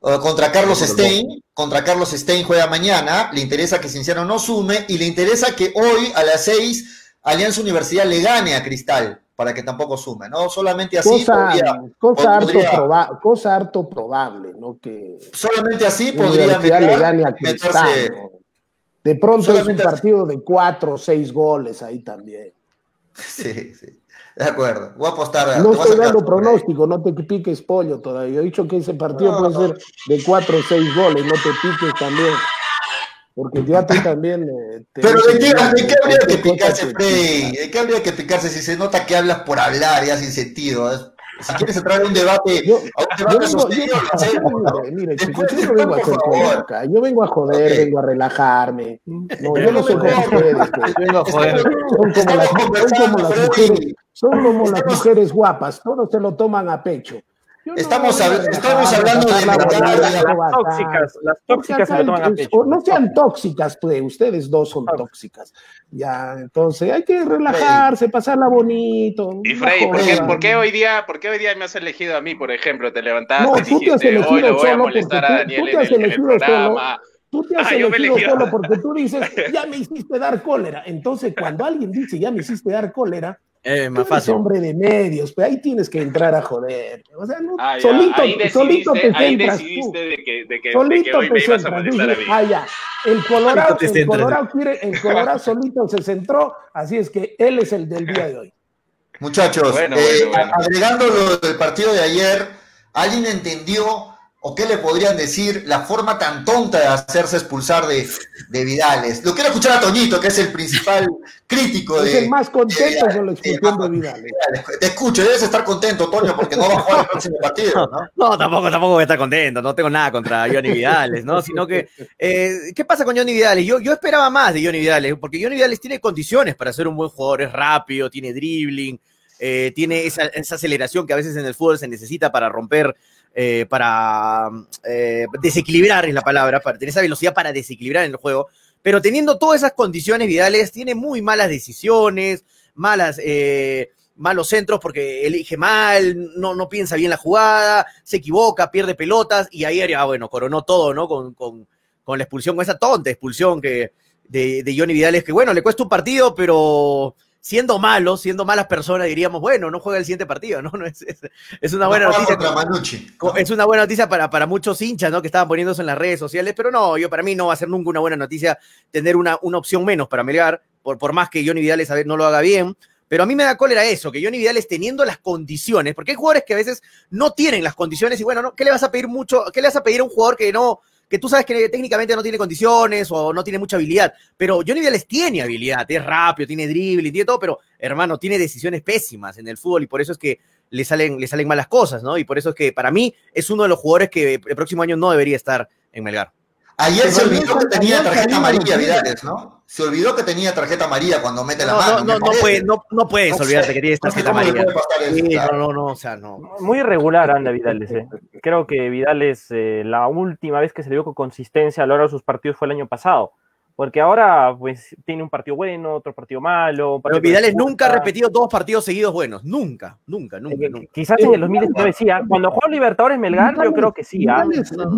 Eh, contra Carlos Stein. Contra Carlos Stein juega mañana. Le interesa que Cinciano no sume. Y le interesa que hoy a las seis Alianza Universidad le gane a Cristal. Para que tampoco sume, ¿no? Solamente así. Cosa, cosa, harto, cosa harto probable, ¿no? Que solamente así podría le gane a Cristal. De pronto es un partido de cuatro o seis goles ahí también. Sí, sí. De acuerdo. Voy a apostar. No estoy dando pronóstico, no te piques pollo todavía. He dicho que ese partido puede ser de 4 o 6 goles, no te piques también. Porque ya tú también. Eh, Pero de qué, habría que picarse, Frey? ¿De qué habría que picarse si se nota que hablas por hablar ya sin sentido? Si quieres entrar en un debate, yo, a un debate mire, chicos, yo no vengo a hacer política, yo vengo a joder, vengo a relajarme. No, yo no soy como ustedes. Pues. Vengo a joder. Son como las, son como las mujeres, son como las mujeres guapas, todos se lo toman a pecho. Estamos, estamos hablando de las tóxicas. Las tóxicas se toman a pecho. No sean tóxicas, pues, ustedes dos son tóxicas. Ya, entonces hay que relajarse, pasarla bonito. Y Frey, ¿por qué, hoy día, ¿por qué hoy día me has elegido a mí, por ejemplo? Te levantaste y dijiste, hoy le voy a molestar a Daniel en el, programa. Tú te has ah, elegido solo porque tú dices, ya me hiciste dar cólera. Entonces, cuando alguien dice, ya me hiciste dar cólera, es más fácil. hombre de medios, pero ahí tienes que entrar a joder. O sea, no, ah, solito, solito te ahí decidiste de que, de que, solito de que hoy me ibas a molestar a mí. Ah, ya. El Colorado, el Colorado, quiere, el Colorado solito se centró, así es que él es el del día de hoy. Muchachos, bueno, eh, bueno, bueno. agregando lo del partido de ayer, ¿alguien entendió ¿O qué le podrían decir la forma tan tonta de hacerse expulsar de, de Vidales? Lo quiero escuchar a Toñito, que es el principal crítico de. Es el más contento con la expulsión de, Vidales. Te escucho, debes estar contento, Toño, porque no va a jugar el próximo partido, ¿no? No, tampoco, tampoco voy a estar contento, no tengo nada contra Johnny Vidales, ¿no? Sino que, eh, ¿qué pasa con Johnny Vidales? Yo, yo esperaba más de Johnny Vidales, porque Johnny Vidales tiene condiciones para ser un buen jugador, es rápido, tiene dribbling, eh, tiene esa, esa aceleración que a veces en el fútbol se necesita para romper eh, para eh, desequilibrar, es la palabra, para tener esa velocidad para desequilibrar en el juego. Pero teniendo todas esas condiciones, Vidales tiene muy malas decisiones, malas, eh, malos centros porque elige mal, no, no piensa bien la jugada, se equivoca, pierde pelotas y ayer ya, bueno, coronó todo, ¿no? Con, con, con la expulsión, con esa tonta expulsión que, de, de Johnny Vidales, que bueno, le cuesta un partido, pero siendo malos, siendo malas personas, diríamos, bueno, no juega el siguiente partido, ¿no? no es, es, una buena noticia. Es una buena noticia para, para muchos hinchas, ¿no? Que estaban poniéndose en las redes sociales, pero no, yo para mí no va a ser nunca una buena noticia tener una, una opción menos para Melgar, por, por más que Johnny Vidales no lo haga bien. Pero a mí me da cólera eso, que Johnny Vidales teniendo las condiciones, porque hay jugadores que a veces no tienen las condiciones y bueno, ¿no? ¿qué le vas a pedir mucho? ¿Qué le vas a pedir a un jugador que no, que tú sabes que técnicamente no tiene condiciones o no tiene mucha habilidad, pero Johnny Vidales tiene habilidad, es rápido, tiene dribbling, tiene todo, pero hermano, tiene decisiones pésimas en el fútbol y por eso es que le salen, le salen malas cosas, ¿no? Y por eso es que para mí es uno de los jugadores que el próximo año no debería estar en Melgar. Ayer se olvidó que tenía tarjeta amarilla Vidales, ¿no? Se olvidó que tenía tarjeta amarilla cuando mete la mano. No, no, puede, no, no, puedes olvidarte que tiene tarjeta amarilla. no, no, no, o sea, no. Muy irregular anda Vidales. Eh. Creo que Vidales, eh, la última vez que se le vio con consistencia a lo largo de sus partidos fue el año pasado. Porque ahora, pues, tiene un partido bueno, otro partido malo. Pero Vidales nunca ha repetido dos partidos seguidos buenos. Nunca, nunca, nunca. Eh, nunca. Quizás en el 2019 sí. ¿ah? Cuando jugó Libertadores Melgar, yo creo que sí. ¿ah?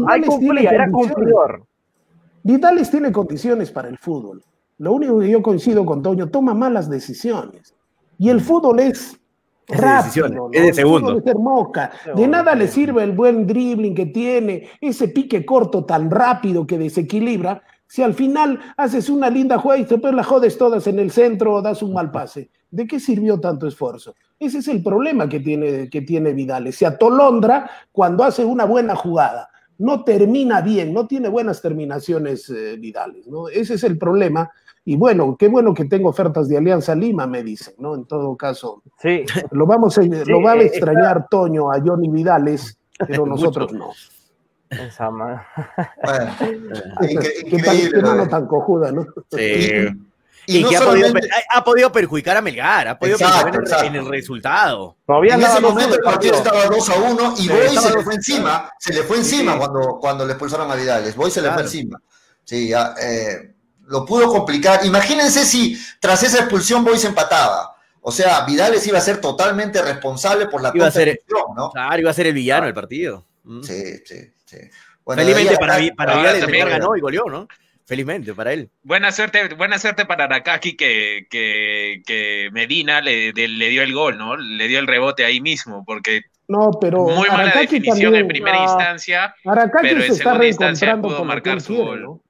Hay cumplía, era cumplidor. Vidales tiene condiciones para el fútbol. Lo único que yo coincido con Toño, toma malas decisiones. Y el fútbol es rápido. Es de segundo. Es hermosa. De nada le sirve el buen dribbling que tiene, ese pique corto tan rápido que desequilibra, Si al final haces una linda jugada y después la jodes todas en el centro o das un mal pase, ¿de qué sirvió tanto esfuerzo? Ese es el problema que tiene, que tiene Vidal. Se atolondra cuando hace una buena jugada. No termina bien, no tiene buenas terminaciones eh, Vidales, ¿no? Ese es el problema y bueno, qué bueno que tengo ofertas de Alianza Lima, me dicen, ¿no? En todo caso. Sí. Lo, vamos a, lo va a eh, extrañar Toño a Johnny Vidales, pero nosotros no. Esa bueno, increíble. no tan cojuda, ¿no? Sí. Y, que ha, podido, perjudicar a Melgar, ha podido perjudicar en el resultado. Todavía en ese momento el partido estaba 2 a 1 y Boy se le fue encima, se le fue encima cuando, cuando le expulsaron a Vidales. Boy se le fue encima. Sí, ya, eh, lo pudo complicar. Imagínense si tras esa expulsión Boy se empataba. O sea, Vidales iba a ser totalmente responsable por la iba a ser, ¿no? Claro, iba a ser el villano del partido. Mm. Sí, sí, sí. Felizmente para, para Vidales también ganó y goleó, ¿no? Felizmente para él. Buena suerte, buena suerte para Arakaki que, que, Medina le, le, dio el gol, ¿no? Le dio el rebote ahí mismo, porque no, pero muy mala definición en primera instancia, pero en segunda instancia pudo marcar su gol. ¿no?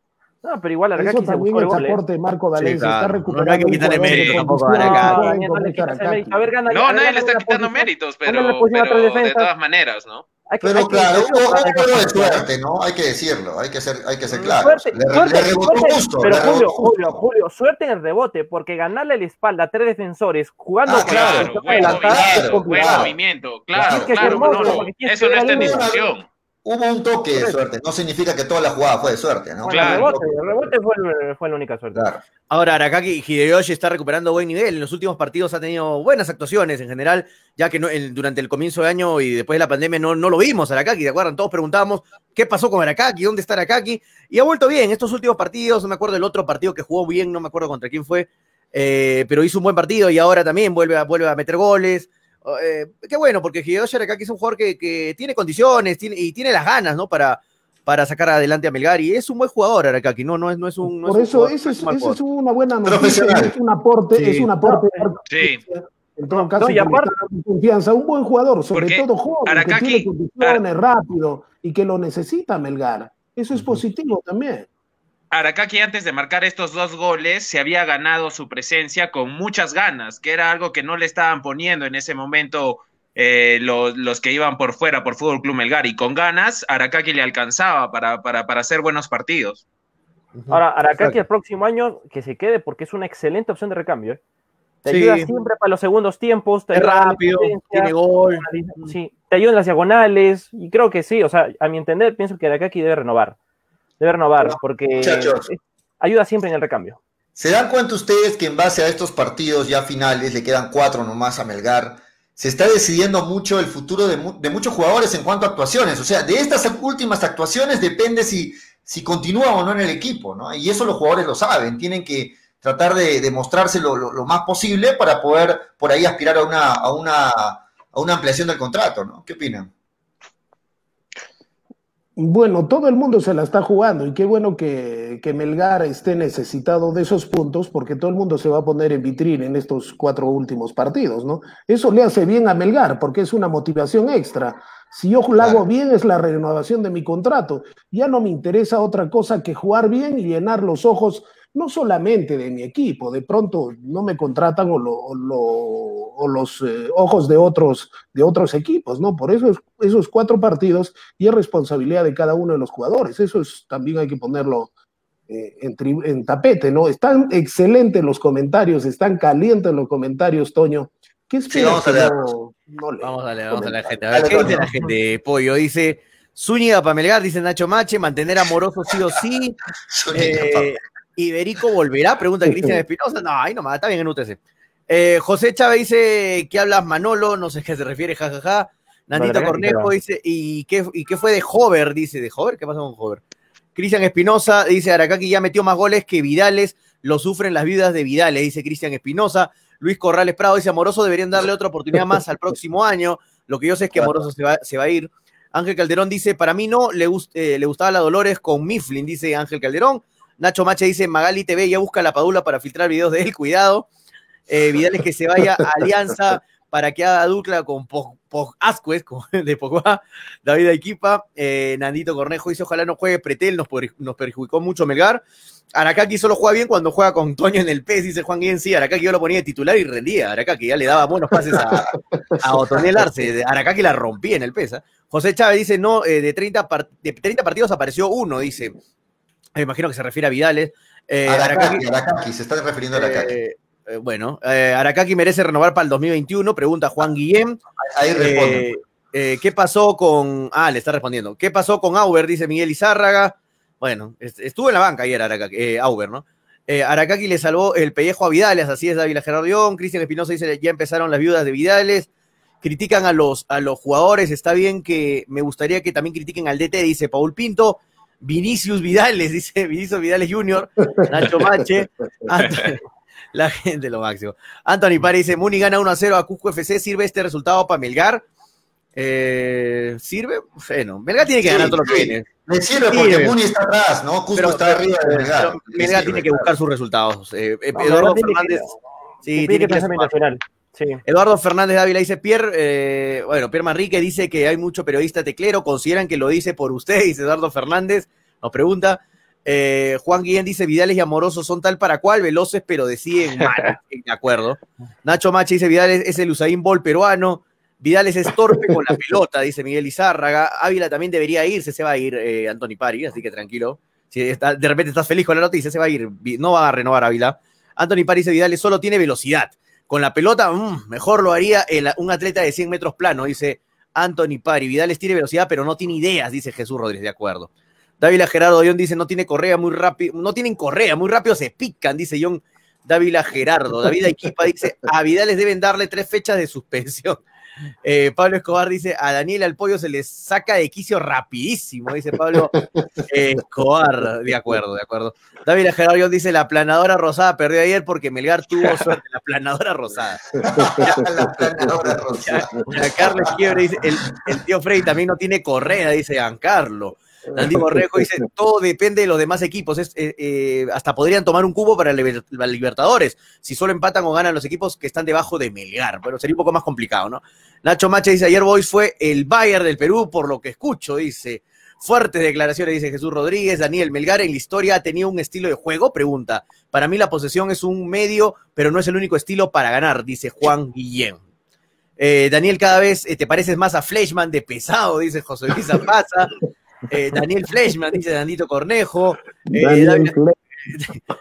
No, pero igual Aracaki Eso también es ¿eh? aporte de Marco Valencia, sí, está recuperando. No hay que quitarle méritos tampoco a Aracaki. No, nadie le está quitando méritos, pero, de todas maneras, ¿no? pero claro, hubo algo de suerte, ¿no? Hay que decirlo, hay que ser, hay que ser claro. Suerte, le, suerte, rebotó justo. Pero Julio, Julio, Julio, suerte en el rebote, porque ganarle la espalda a tres defensores jugando ah, claro, buen, claro, buen movimiento, claro, claro, no, no, eso no está en discusión hubo un toque de suerte, no significa que toda la jugada fue de suerte, ¿no? Claro, el rebote, fue, la única suerte. Ahora, Arakaki Hideyoshi está recuperando buen nivel. En los últimos partidos ha tenido buenas actuaciones en general, ya que durante el comienzo de año y después de la pandemia no, no lo vimos Arakaki, ¿de acuerdo? Todos preguntábamos qué pasó con Arakaki, dónde está Arakaki, y ha vuelto bien. Estos últimos partidos, no me acuerdo del otro partido que jugó bien, no me acuerdo contra quién fue, eh, pero hizo un buen partido y ahora también vuelve a, vuelve a meter goles. Eh, qué bueno, porque Hideyoshi Arakaki es un jugador que, tiene condiciones y tiene las ganas, ¿no? Para, para sacar adelante a Melgar y es un buen jugador Arakaki, no, no, es, no es un... Por eso, eso, es, una buena noticia, es un aporte, es un aporte. Sí. En todo caso, no, y aparte, confianza, un buen jugador, sobre todo joven, Arakaki, que tiene condiciones, rápido y que lo necesita Melgar. Eso es positivo también. Arakaki antes de marcar estos dos goles se había ganado su presencia con muchas ganas, que era algo que no le estaban poniendo en ese momento eh, los, que iban por fuera por Fútbol Club Melgar y con ganas, Arakaki le alcanzaba para, para, para hacer buenos partidos. Ahora, Arakaki el próximo año que se quede porque es una excelente opción de recambio. ¿eh? Te ayuda siempre para los segundos tiempos. Te es rápido, tiene gol. Sí, te ayuda en las diagonales. Y creo que sí, o sea, a mi entender, pienso que Arakaki debe renovar debe renovar, porque ayuda siempre en el recambio. ¿Se dan cuenta ustedes que en base a estos partidos ya finales, le quedan cuatro nomás a Melgar, se está decidiendo mucho el futuro de, muchos jugadores en cuanto a actuaciones? O sea, de estas últimas actuaciones depende si, si continúa o no en el equipo, ¿no? Y eso los jugadores lo saben, tienen que tratar de demostrarse lo, lo, más posible para poder por ahí aspirar a una, a una, a una ampliación del contrato, ¿no? ¿Qué opinan? Bueno, todo el mundo se la está jugando y qué bueno que, Melgar esté necesitado de esos puntos porque todo el mundo se va a poner en vitrina en estos cuatro últimos partidos, ¿no? Eso le hace bien a Melgar porque es una motivación extra. Si yo lo hago bien es la renovación de mi contrato. Ya no me interesa otra cosa que jugar bien y llenar los ojos no solamente de mi equipo, de pronto no me contratan o, los eh, ojos de otros, de otros equipos, ¿no? Por eso esos cuatro partidos y es responsabilidad de cada uno de los jugadores. Eso es, también hay que ponerlo eh, en, tapete, ¿no? Están excelentes los comentarios, están calientes los comentarios, Toño. ¿Qué esperas? vamos, a leer. vamos a leer, vamos a leer, gente. A ver, ¿qué dice la gente? Pollo dice... Zúñiga para Melgar, dice Nacho Mache, mantener amoroso sí o sí. Eh, ¿Iberico volverá? Pregunta Cristian Espinosa. No, ahí nomás, está bien en UTC. Eh, José Chávez dice, ¿qué hablas Manolo? No sé a qué se refiere, jajaja. Ja, ja. Nandita Cornejo dice, ¿y qué, ¿y qué fue de Hover? Dice, ¿de Hover? ¿Qué pasó con Hover? Cristian Espinosa dice, Aracaki ya metió más goles que Vidales, lo sufren las viudas de Vidales, dice Cristian Espinosa. Luis Corrales Prado dice, Amoroso deberían darle otra oportunidad más al próximo año. Lo que yo sé es que Amoroso se va, se va a ir. Ángel Calderón dice, para mí no, le, eh, le gustaba la Dolores con Mifflin, dice Ángel Calderón. Nacho Mache dice, Magali TV ya busca la padula para filtrar videos de él, cuidado. Eh, que se vaya a Alianza para que haga dupla con Ascuez, de Pogba, David Equipa, eh, Nandito Cornejo dice, ojalá no juegue Pretel, nos, perjudicó mucho Melgar. Aracaki solo juega bien cuando juega con Toño en el PES, dice Juan Guillén, sí, Aracaki yo lo ponía de titular y rendía, Aracaki ya le daba buenos pases a, a Otonel Arce, Aracaki la rompía en el PES. ¿ah? José Chávez dice, no, eh, de, 30 de 30 partidos apareció uno, dice, me imagino que se refiere a Vidales. Eh, Aracaki, se está refiriendo a Aracaki. Eh, bueno, eh, Arakaki merece renovar para el 2021, pregunta Juan Guillem. Ahí responde. Eh, ¿Qué pasó con. Ah, le está respondiendo. ¿Qué pasó con Auber? Dice Miguel Izárraga. Bueno, estuvo en la banca ayer Arakaki, Auber, ¿no? Arakaki le salvó el pellejo a Vidales, así es David Gerardión. Cristian Espinosa dice: ya empezaron las viudas de Vidales. Critican a los, a los jugadores. Está bien que me gustaría que también critiquen al DT, dice Paul Pinto. Vinicius Vidales, dice Vinicius Vidales Jr., Nacho Mache. La gente lo máximo. Anthony Pari dice, Muni gana 1 a 0 a Cusco FC, ¿sirve este resultado para Melgar? Eh, ¿Sirve? Bueno, Melgar tiene que ganar todo lo que viene. Me sirve porque Muni está atrás, ¿no? Cusco está arriba de Melgar. Melgar tiene que buscar sus resultados. Eh, eh, Eduardo Fernández... sí, tiene que final. Sí. Eduardo Fernández Dávila dice, Pierre, eh, bueno, Pierre Manrique dice que hay mucho periodista teclero, consideran que lo dice por usted, dice Eduardo Fernández, nos pregunta, eh, Juan Guillén dice, Vidales y Amoroso son tal para cual, veloces, pero deciden mal. de acuerdo. Nacho Machi dice, Vidales es el Usain Bol peruano. Vidales es torpe con la pelota, dice Miguel Izárraga. Ávila también debería irse, se va a ir eh, Anthony Pari, así que tranquilo. Si de repente estás feliz con la noticia, se va a ir. No va a renovar Ávila. Anthony Pari dice, Vidales solo tiene velocidad. Con la pelota, mm, mejor lo haría un atleta de 100 metros plano, dice Anthony Pari. Vidales tiene velocidad, pero no tiene ideas, dice Jesús Rodríguez, de acuerdo. Dávila Gerardo Dion dice, no tiene correa muy rápido, no tienen correa, muy rápido se pican, dice John Dávila Gerardo. David Equipa dice, a Vidales deben darle tres fechas de suspensión. Eh, Pablo Escobar dice, a Daniel al pollo se le saca de quicio rapidísimo, dice Pablo Escobar. De acuerdo, de acuerdo. David Gerardo dice, la planadora rosada perdió ayer porque Melgar tuvo suerte. La planadora rosada. la planadora rosada. Carlos Quiebre dice, el, tío Frey también no tiene correa, dice Giancarlo. Andy Borrejo dice, todo depende de los demás equipos. Es, eh, eh, hasta podrían tomar un cubo para la Libertadores, si solo empatan o ganan los equipos que están debajo de Melgar. Pero sería un poco más complicado, ¿no? Nacho Macha dice, ayer Boys fue el Bayern del Perú, por lo que escucho, dice. Fuertes declaraciones, dice Jesús Rodríguez. Daniel Melgar en la historia ha tenido un estilo de juego, pregunta. Para mí la posesión es un medio, pero no es el único estilo para ganar, dice Juan Guillén. Eh, Daniel, cada vez te pareces más a Fleshman de pesado, dice José Luis Zapasa. Eh, Daniel Fleshman, dice Dandito Cornejo. Eh,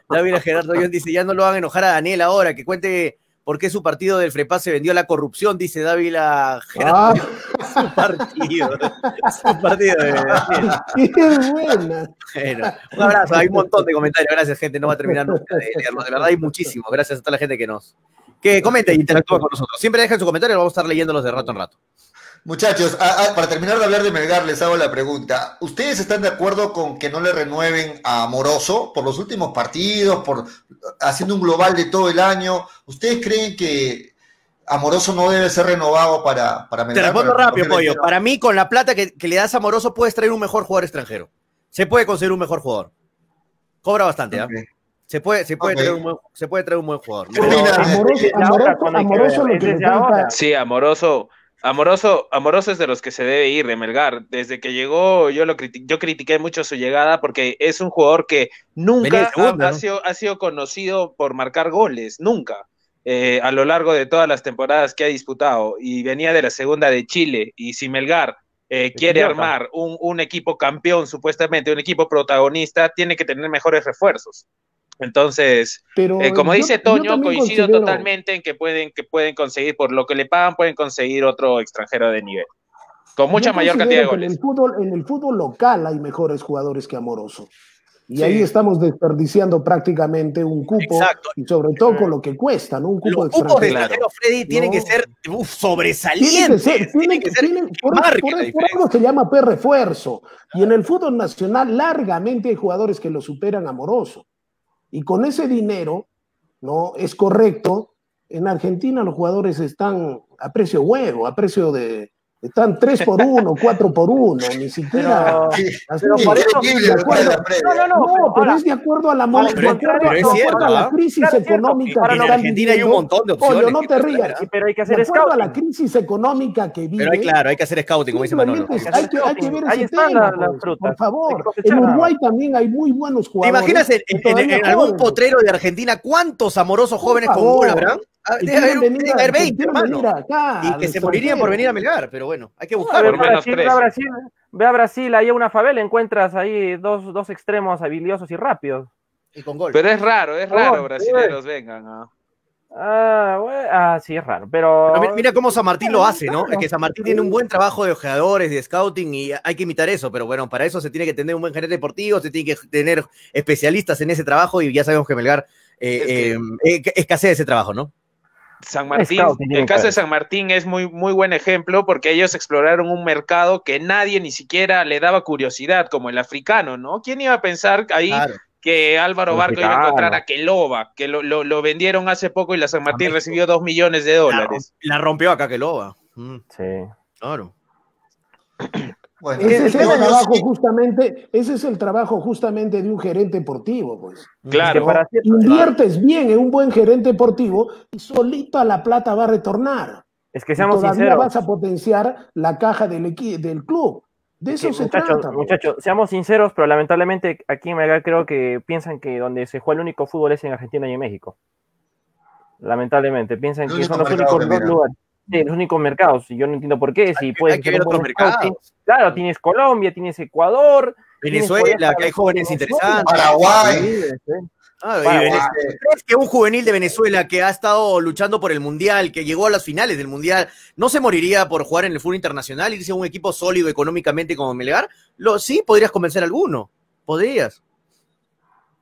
David, Gerardo John dice, ya no lo van a enojar a Daniel ahora, que cuente por qué su partido del Frepa se vendió a la corrupción, dice Dávila Gerardo. Ah. Su partido. su partido. Qué buena. un abrazo, hay un montón de comentarios, gracias gente, no va a terminar nunca de leerlos, de verdad hay muchísimos, gracias a toda la gente que nos que comente e interactúa con nosotros. Siempre dejen su comentario, vamos a estar leyéndolos de rato en rato. Muchachos, para terminar de hablar de Melgar, les hago la pregunta. ¿Ustedes están de acuerdo con que no le renueven a Amoroso por los últimos partidos, por haciendo un global de todo el año? ¿Ustedes creen que Amoroso no debe ser renovado para, para Melgar? Te respondo rápido, Pollo. Para mí, con la plata que, le das a Amoroso, puedes traer un mejor jugador extranjero. Se puede conseguir un mejor jugador. Cobra bastante, ¿ah? Se puede, se, puede traer un buen, se puede traer un buen jugador. amoroso, sí, amoroso Amoroso, Amoroso es de los que se debe ir de Melgar. Desde que llegó, yo lo yo critiqué mucho su llegada porque es un jugador que nunca ha, sido, conocido por marcar goles, nunca. Eh, a lo largo de todas las temporadas que ha disputado y venía de la segunda de Chile y si Melgar eh, quiere armar un, un, equipo campeón supuestamente, un equipo protagonista, tiene que tener mejores refuerzos. Entonces, eh, como dice Toño, coincido totalmente en que pueden, que pueden conseguir, por lo que le pagan, pueden conseguir otro extranjero de nivel. Con mucha mayor cantidad de goles. En el, fútbol, en el fútbol local hay mejores jugadores que Amoroso. Y ahí estamos desperdiciando prácticamente un cupo, y sobre todo con lo que cuesta, ¿no? Un cupo Los cupos de extranjero, Freddy, tienen que ser sobresalientes. Tiene que ser, por, eso se llama P refuerzo. Y en el fútbol nacional, largamente hay jugadores que lo superan amoroso. Y con ese dinero, ¿no? Es correcto. En Argentina los jugadores están a precio huevo, a precio de, Están 3 por 1, 4 por 1, ni siquiera. Pero, no, no, no, pero es de acuerdo a la, pero, pero es cierto, a la crisis claro, económica. Para en Argentina hay un montón de opciones. Oye, no te rías. Pero hay que hacer scouting. a la crisis económica que vive. Pero hay, claro, hay que hacer scouting, como dice Manolo. Hay que, hay que ver ese tema, pues, por favor. En Uruguay también hay muy buenos jugadores. ¿Te imaginas en algún potrero de Argentina cuántos amorosos jóvenes con gol habrán? Ah, debe haber, venir, haber 20, hermano. Y que se morirían por venir a Melgar, pero bueno, hay que buscar. No, ve, a Brasil, ve, a Brasil, ve a Brasil, ahí a una favela encuentras ahí dos, dos extremos habilidosos y rápidos. Y con gol. Pero es raro, es raro, oh, brasileños vengan. ¿no? Ah, bueno, ah, sí, es raro, pero... pero... Mira cómo San Martín lo hace, ¿no? Es que San Martín tiene un buen trabajo de ojeadores, de scouting, y hay que imitar eso, pero bueno, para eso se tiene que tener un buen gerente deportivo, se tiene que tener especialistas en ese trabajo, y ya sabemos que Melgar eh, es que... eh, escasea ese trabajo, ¿no? San Martín, el caso de San Martín es muy, muy buen ejemplo porque ellos exploraron un mercado que nadie ni siquiera le daba curiosidad, como el africano, ¿no? ¿Quién iba a pensar ahí que Álvaro Barco iba a encontrar a Keloba, que lo, lo, vendieron hace poco y la San Martín recibió dos millones de dólares? La, rompió acá Keloba. Mm. Sí. Claro. ese es el trabajo justamente, ese es el trabajo justamente de un gerente deportivo, pues. Claro. Inviertes bien en un buen gerente deportivo y solito a la plata va a retornar. Es que seamos todavía sinceros. vas a potenciar la caja del, del club. De eso se muchachos, trata. Muchachos, seamos sinceros, pero lamentablemente aquí en Melgar creo que piensan que donde se juega el único fútbol es en Argentina y en México. Lamentablemente, piensan que son los únicos dos lugares de los únicos mercados, y yo no entiendo por qué, si puedes que ver otros mercados. Claro, tienes Colombia, tienes Ecuador, Venezuela, que hay jóvenes interesantes. Paraguay. Ah, ¿Crees que un juvenil de Venezuela que ha estado luchando por el Mundial, que llegó a las finales del Mundial, no se moriría por jugar en el fútbol internacional, irse a un equipo sólido económicamente como Melgar? Lo, sí, podrías convencer a alguno. Podrías.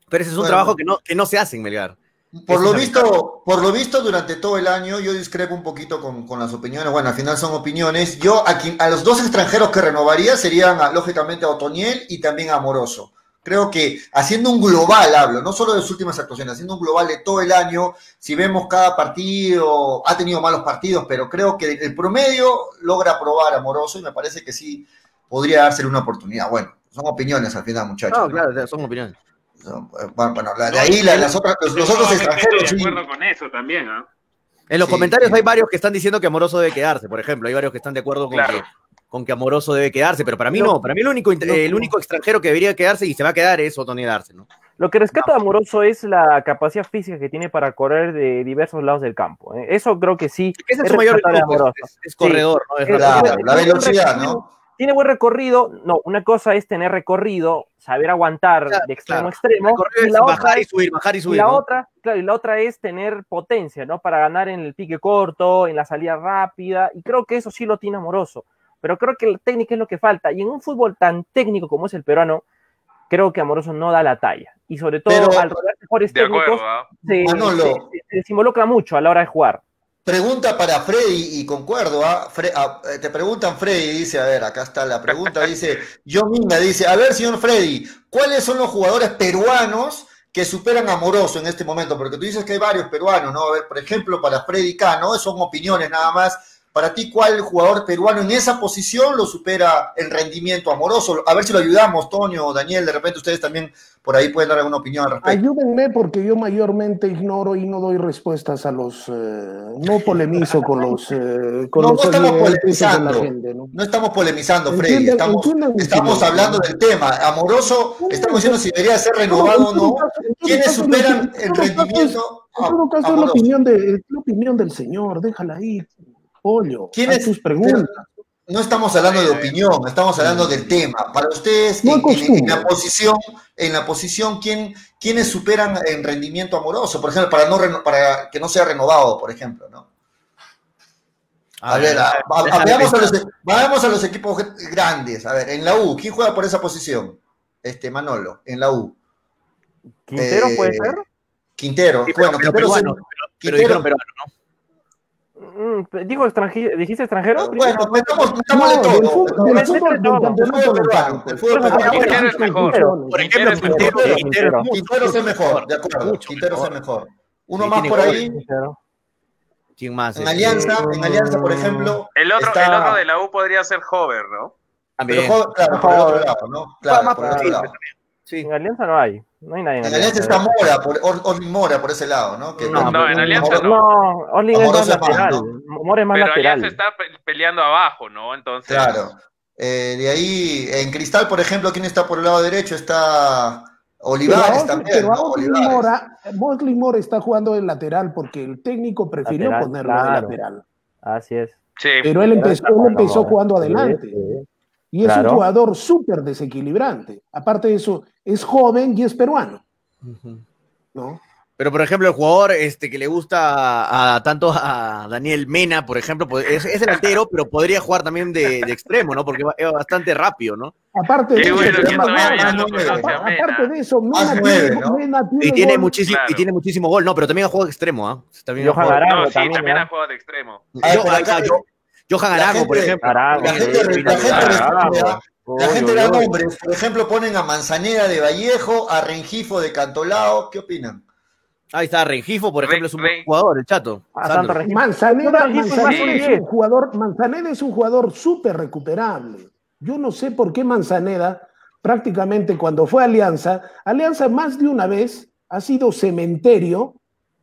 Pero ese es un bueno, trabajo que no, que no se hace en Melgar. Por lo, visto, por lo visto, durante todo el año, yo discrepo un poquito con, con las opiniones. Bueno, al final son opiniones. Yo a, quien, a los dos extranjeros que renovaría serían, a, lógicamente, a Otoniel y también a Amoroso. Creo que haciendo un global, hablo, no solo de sus últimas actuaciones, haciendo un global de todo el año, si vemos cada partido, ha tenido malos partidos, pero creo que el promedio logra probar Amoroso y me parece que sí podría darse una oportunidad. Bueno, son opiniones al final, muchachos. No, claro, son opiniones. Bueno, la, de ahí la, las otras, los, los otros extranjeros. Estoy de acuerdo sí. con eso también, ¿no? En los sí, comentarios sí. hay varios que están diciendo que Amoroso debe quedarse, por ejemplo. Hay varios que están de acuerdo con, claro. que, con que Amoroso debe quedarse, pero para mí no. Para mí el único, el único extranjero que debería quedarse y se va a quedar es Otoniel Arce, ¿no? Lo que rescata no. Amoroso es la capacidad física que tiene para correr de diversos lados del campo. ¿eh? Eso creo que sí. Ese es, su mayor virtud, es, es, corredor, ¿no? Es la, la velocidad, ¿no? Tiene buen recorrido, no, una cosa es tener recorrido, saber aguantar claro, de extremo claro. a extremo, y la bajar otra, y subir, bajar y subir. Y la ¿no? otra, claro, y la otra es tener potencia, ¿no? Para ganar en el pique corto, en la salida rápida, y creo que eso sí lo tiene Amoroso, pero creo que la técnica es lo que falta, y en un fútbol tan técnico como es el peruano, creo que Amoroso no da la talla, y sobre todo pero, al rodear mejores técnicos, se, se, se, se involucra mucho a la hora de jugar. Pregunta para Freddy, y concuerdo, ¿ah? Fre ah, te preguntan Freddy, dice, a ver, acá está la pregunta, dice, yo Minga dice, a ver, señor Freddy, ¿cuáles son los jugadores peruanos que superan a Moroso en este momento? Porque tú dices que hay varios peruanos, ¿no? A ver, por ejemplo, para Freddy Cano, son opiniones nada más, para ti, ¿cuál jugador peruano en esa posición lo supera en rendimiento amoroso? A ver si lo ayudamos, Toño o Daniel, de repente ustedes también por ahí pueden dar alguna opinión al respecto. Ayúdenme porque yo mayormente ignoro y no doy respuestas a los, eh, no polemizo con los, eh, con no, los no estamos polemizando, gente, ¿no? no estamos polemizando, Freddy, estamos, estamos hablando del tema. Amoroso, estamos diciendo si debería ser renovado o no. ¿Quiénes superan el rendimiento? En todo caso es la opinión, de, la opinión del señor, déjala ahí. Pollo, ¿Quién es tus preguntas? No estamos hablando de opinión, estamos hablando del tema. Para ustedes, en, en, en, la posición, en la posición, ¿quién, ¿quiénes superan en rendimiento amoroso? Por ejemplo, para, no, para que no sea renovado, por ejemplo, ¿no? A, a ver, a, a, veamos, a los, veamos a los equipos grandes. A ver, en la U, ¿quién juega por esa posición? Este, Manolo, en la U. ¿Quintero eh, puede ser? Quintero, sí, pero, bueno, pero, Quintero, peruano, pero, Quintero, peruano, ¿no? Digo extranjero, ¿dijiste extranjero? Bueno, metamos, metamos de todo. Del fútbol peruano. El fútbol peruano es mejor. Por ejemplo, Quintero es el mejor, de acuerdo. Quintero es el mejor. Uno más por ahí. ¿Quién más? En Alianza, en Alianza, por ejemplo. El otro, el otro de la U podría ser Hover, ¿no? Pero, claro, por el otro lado, ¿no? Claro, por el otro lado. Sí. En Alianza no hay. No hay nadie en, en Alianza. está Mora, por, Orlin Mora por ese lado, ¿no? Que no, no, en Alianza no. No, Orlin es más lateral. ¿no? Mora es más Pero lateral. Alianza está peleando abajo, ¿no? Entonces. Claro. Eh, de ahí, en Cristal, por ejemplo, ¿quién está por el lado derecho? Está Olivares pero, también. Pero ¿no? Oslin Mora, está jugando de lateral porque el técnico prefirió Lateral, ponerlo claro. de lateral. Así es. Sí. Pero él empezó, él empezó jugando Sí, adelante. sí. Y es Claro. un jugador súper desequilibrante. Aparte de eso, es joven y es peruano. ¿no? Pero, por ejemplo, el jugador este, que le gusta a, a- tanto a Daniel Mena, por ejemplo, pues, es, es delantero, pero podría jugar también de, de extremo, ¿no? Porque va- es bastante rápido, ¿no? Aparte de eso, aparte de eso, Mena tiene, ¿no? Mena Y tiene tiene, gol. muchísimo, Claro. y tiene muchísimo gol, no, pero también ha jugado de extremo, ¿ah? También jugado- Arango No, sí, también, también ha jugado de extremo. Yo- acá- yo- Johan la Arango, por ejemplo. La gente, sí, la gente. La gente da nombres. Por ejemplo, ponen a Manzanera de Vallejo, a Rengifo de Cantolao. ¿Qué opinan? Ahí está, Rengifo, por ejemplo, es un buen jugador, el chato. Ah, Registro es un jugador, Manzaneda es un jugador súper recuperable. Yo no sé por qué Manzaneda, prácticamente cuando fue a Alianza, Alianza más de una vez ha sido cementerio,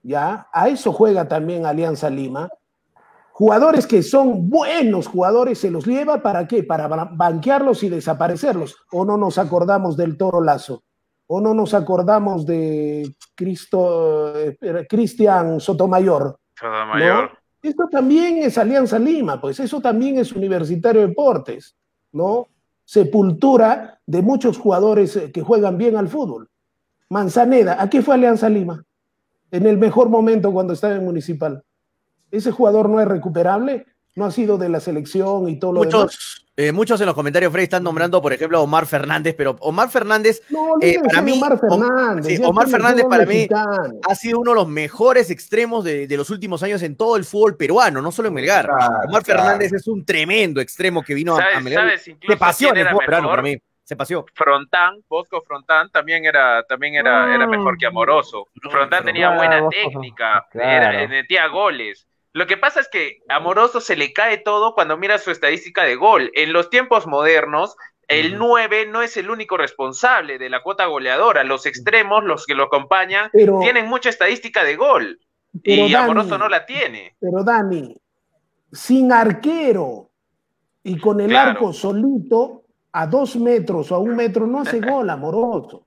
ya, a eso juega también Alianza Lima. Jugadores que son buenos jugadores se los lleva para qué? Para ba- banquearlos y desaparecerlos. O no nos acordamos del Toro Lazo. O no nos acordamos de Cristo, eh, Cristian Sotomayor. Sotomayor. ¿no? Esto también es Alianza Lima, pues eso también es Universitario Deportes, ¿no? Sepultura de muchos jugadores eh, que juegan bien al fútbol. Manzaneda, ¿a qué fue Alianza Lima? En el mejor momento cuando estaba en Municipal. Ese jugador no es recuperable, no ha sido de la selección y todo lo demás. Muchos, eh, muchos en los comentarios, Freddy, están nombrando, por ejemplo, a Omar Fernández, pero Omar Fernández No, eh, para mí, Omar Om- Fernández. sí, Omar para mí ha sido uno de los mejores extremos de, de los últimos años en todo el fútbol peruano, no solo en Melgar. Claro, Omar claro. Fernández es un tremendo extremo que vino a, a ¿Sabes, Melgar. quién en el fútbol peruano para mí. Se paseó. Frontán, Bosco Frontán también era, también era, era mejor que Amoroso. Frontán tenía buena técnica, claro. era- metía goles. Lo que pasa es que Amoroso se le cae todo cuando mira su estadística de gol. En los tiempos modernos, el 9 no es el único responsable de la cuota goleadora. Los extremos, los que lo acompañan, Pero- tienen mucha estadística de gol. Y Dani, Amoroso no la tiene. Pero Dani, sin arquero y con el Claro. arco solito, a dos metros o a un metro, no hace gol, amoroso.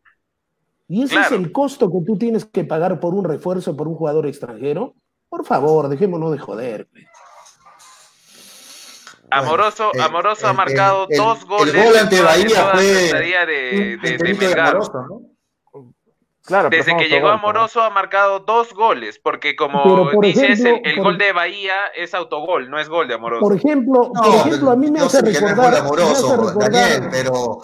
Y ese Claro. es el costo que tú tienes que pagar por un refuerzo, por un jugador extranjero. Por favor, dejémonos de joder. pues. Amoroso, el- Amoroso ha el- marcado el- dos el goles gol ante Bahía fue estadía de, Un de, de enterito de Melgar. Amoroso, ¿no? Claro, Desde que llegó. Amoroso ha marcado dos goles, porque como por dices, ejemplo, el, el por- gol de Bahía es autogol, no es gol de Amoroso. Por ejemplo, No, por ejemplo, a mí me hace recordar. gol me hace amoroso, recordar- Daniel, pero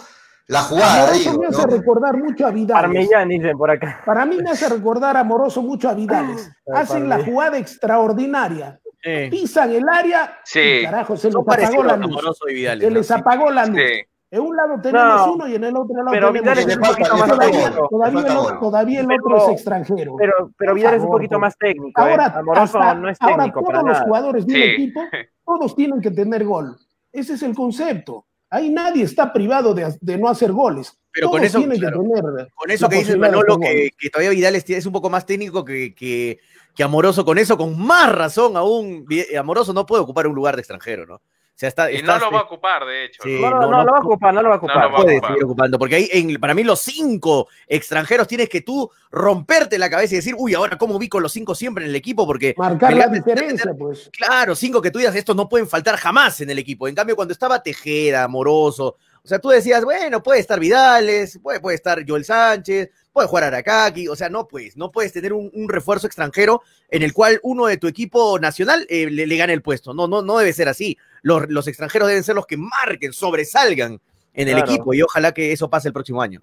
la jugada, Amoroso digo, me hace ¿no? recordar mucho a Vidal. Parmellán dicen por acá. Para mí me hace recordar amoroso mucho a Vidales. Hacen la jugada extraordinaria. Sí. Pisan el área Sí. y carajo, se les Son apagó la luz. Amoroso y Vidal. Se les apagó la luz. Sí. En un lado tenemos No, uno y en el otro lado pero tenemos Vidal es un poquito más Todavía, técnico. todavía el, gol. todavía el Pero- otro es extranjero. Pero, pero Vidal es un poquito más técnico. Ahora, ¿eh? Amoroso hasta- no es ahora para todos los nada. jugadores de un equipo, todos tienen que tener gol. Ese es el concepto. Ahí nadie está privado de, de no hacer goles. Pero con Todos eso, tienen claro, que tener Con eso que dice Manolo, que, que todavía Vidal es, es un poco más técnico que, que, que Amoroso, con eso, con más razón aún, Amoroso no puede ocupar un lugar de extranjero, ¿no? Sea, está, Y está- no lo va a ocupar, de hecho. Sí. No, no, no, lo va a ocupar, no lo va a ocupar. No lo va a puede ocupar. seguir ocupando, porque ahí, en, para mí, los cinco extranjeros tienes que tú romperte la cabeza y decir, uy, ahora cómo vi con los cinco siempre en el equipo, porque Marcar la diferencia, tener- pues. Claro, cinco que tú digas, estos no pueden faltar jamás en el equipo. En cambio, cuando estaba Tejeda, Moroso, o sea, tú decías, bueno, puede estar Vidales, puede, puede estar Joel Sánchez, puede jugar Arakaki, o sea, no puedes, no puedes tener un, un refuerzo extranjero en el cual uno de tu equipo nacional eh, le, le gane el puesto. No, no, no debe ser así. Los, los extranjeros deben ser los que marquen, sobresalgan en el Claro. equipo y ojalá que eso pase el próximo año.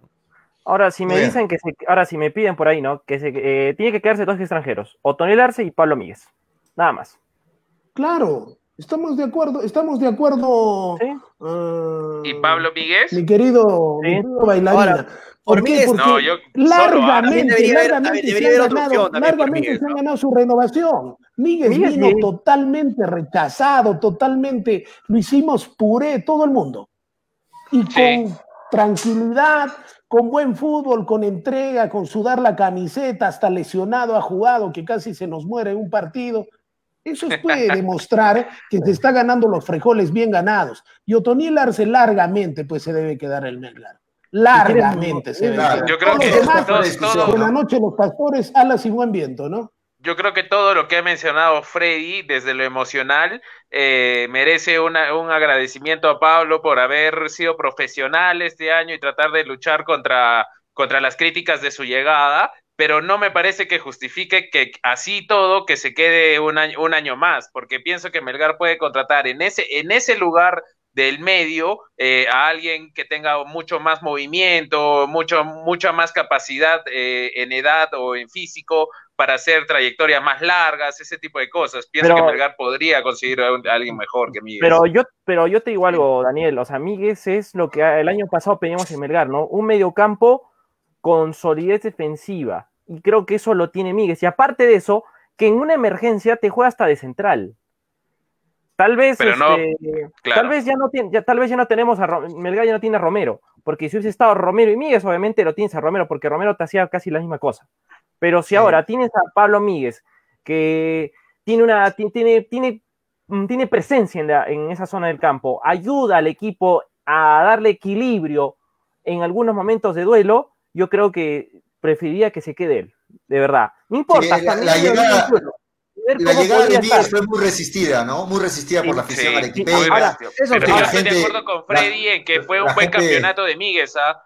Ahora, si me bien. dicen que se, ahora si me piden por ahí, ¿no? Que se eh, tiene que quedarse dos extranjeros, Otoniel Arce y Pablo Míguez. Nada más. Claro, estamos de acuerdo, estamos de acuerdo. ¿Sí? ah, ¿Y Pablo Míguez? Mi querido, mi Sí. querido bailarina. Ahora, ¿Por? Míguez, Porque no, yo- largamente, también debería haber- largamente debería se han haber otra ganado, largamente su renovación. Miguel vino totalmente rechazado, totalmente, lo hicimos puré, todo el mundo. Y con tranquilidad, con buen fútbol, con entrega, con sudar la camiseta, hasta lesionado ha jugado, que casi se nos muere en un partido. Eso puede demostrar que se está ganando los frijoles bien ganados. Y Otoniel Arce largamente, pues se debe quedar el Melgar. Largamente se quedar. Yo creo que todo, la noche los pastores, alas y buen viento, ¿no? yo creo que todo lo que ha mencionado Freddy desde lo emocional eh, merece un agradecimiento a Pablo por haber sido profesional este año y tratar de luchar contra, contra las críticas de su llegada, pero no me parece que justifique que así todo que se quede un año, un año más, porque pienso que Melgar puede contratar en ese, en ese lugar del medio eh, a alguien que tenga mucho más movimiento, mucho, mucha más capacidad eh, en edad o en físico para hacer trayectorias más largas, ese tipo de cosas. Pienso que Melgar podría conseguir a, alguien mejor que Miguel. Pero yo, pero yo te digo algo, Daniel, o sea, Miguel es lo que el año pasado pedimos en Melgar, ¿no? Un mediocampo con solidez defensiva. Y creo que eso lo tiene Miguel. Y aparte de eso, que en una emergencia te juega hasta de central. Tal vez, este, tal vez ya no tiene, ya, tal vez ya no tenemos a Melgar ya no tiene a Romero, porque si hubiese estado Romero y Miguel, obviamente lo tienes a Romero, porque Romero te hacía casi la misma cosa. Pero si ahora tienes a Pablo Míguez, que tiene, una, tiene, tiene, mm, tiene presencia en, en esa zona del campo, ayuda al equipo a darle equilibrio en algunos momentos de duelo, yo creo que preferiría que se quede él, de verdad. No importa. la, llegada, la llegada de Míguez fue muy resistida, ¿no? Muy resistida por la afición sí, equipo. Ahora, yo estoy de acuerdo con Freddy en que fue un buen campeonato de Míguez, ¿ah?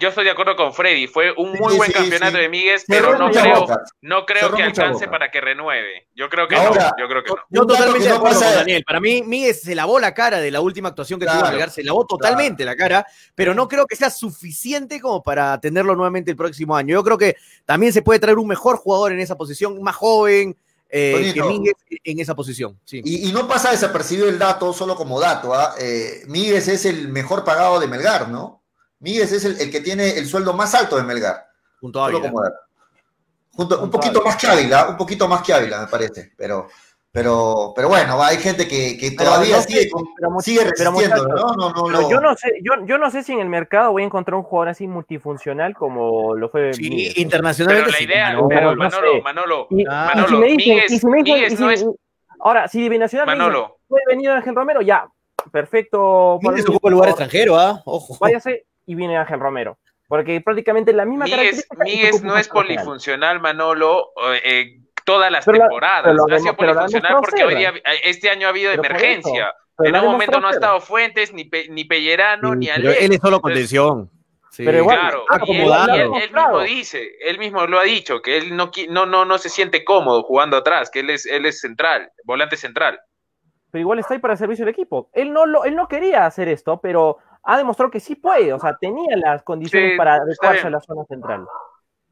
yo estoy de acuerdo con Freddy, fue un muy buen campeonato de Míguez, pero no creo, no creo que alcance para que renueve. Yo creo que no, yo creo que no. Yo totalmente de acuerdo con Daniel. Para mí, Míguez se lavó la cara de la última actuación que tuvo que llegar, se lavó totalmente la cara, pero no creo que sea suficiente como para tenerlo nuevamente el próximo año. Yo creo que también se puede traer un mejor jugador en esa posición, más joven, eh, que Míguez en esa posición. Y, no pasa desapercibido el dato solo como dato. ¿ah? ¿eh? Míguez es el mejor pagado de Melgar, ¿no? Míguez es el, que tiene el sueldo más alto de Melgar. Junto a Ávila. un poquito más que Ávila, un poquito más que Ávila, me parece, pero... Pero, pero bueno, hay gente que, todavía sigue, resistiendo, ¿no? yo no sé, yo, yo, no sé si en el mercado voy a encontrar un jugador así multifuncional como lo fue. Sí, internacionalmente. Pero la idea, pero, Manolo, Manolo, Manolo, Míguez, no es... Ahora, si Binacional Manolo. puede venir Ángel Romero, ya, perfecto. Míguez ocupó lugar extranjero, ¿ah? Ojo. Váyase y viene Ángel Romero. Porque prácticamente la misma Míguez, Míguez no es polifuncional, Manolo, eh, todas las temporadas. ha sido polifuncional porque hoy día, este año ha habido emergencia. En un momento no ha estado Fuentes, ni, ni Pellerano, ni Ale. Él es solo contención. pero igual, claro, y él, mismo dice, él mismo lo ha dicho, que él no, no, no, no se siente cómodo jugando atrás, que él es, él es central, volante central. Pero igual está ahí para el servicio del equipo. Él no, lo, él no quería hacer esto, pero ha demostrado que sí puede, o sea, tenía las condiciones para adecuarse a la zona central.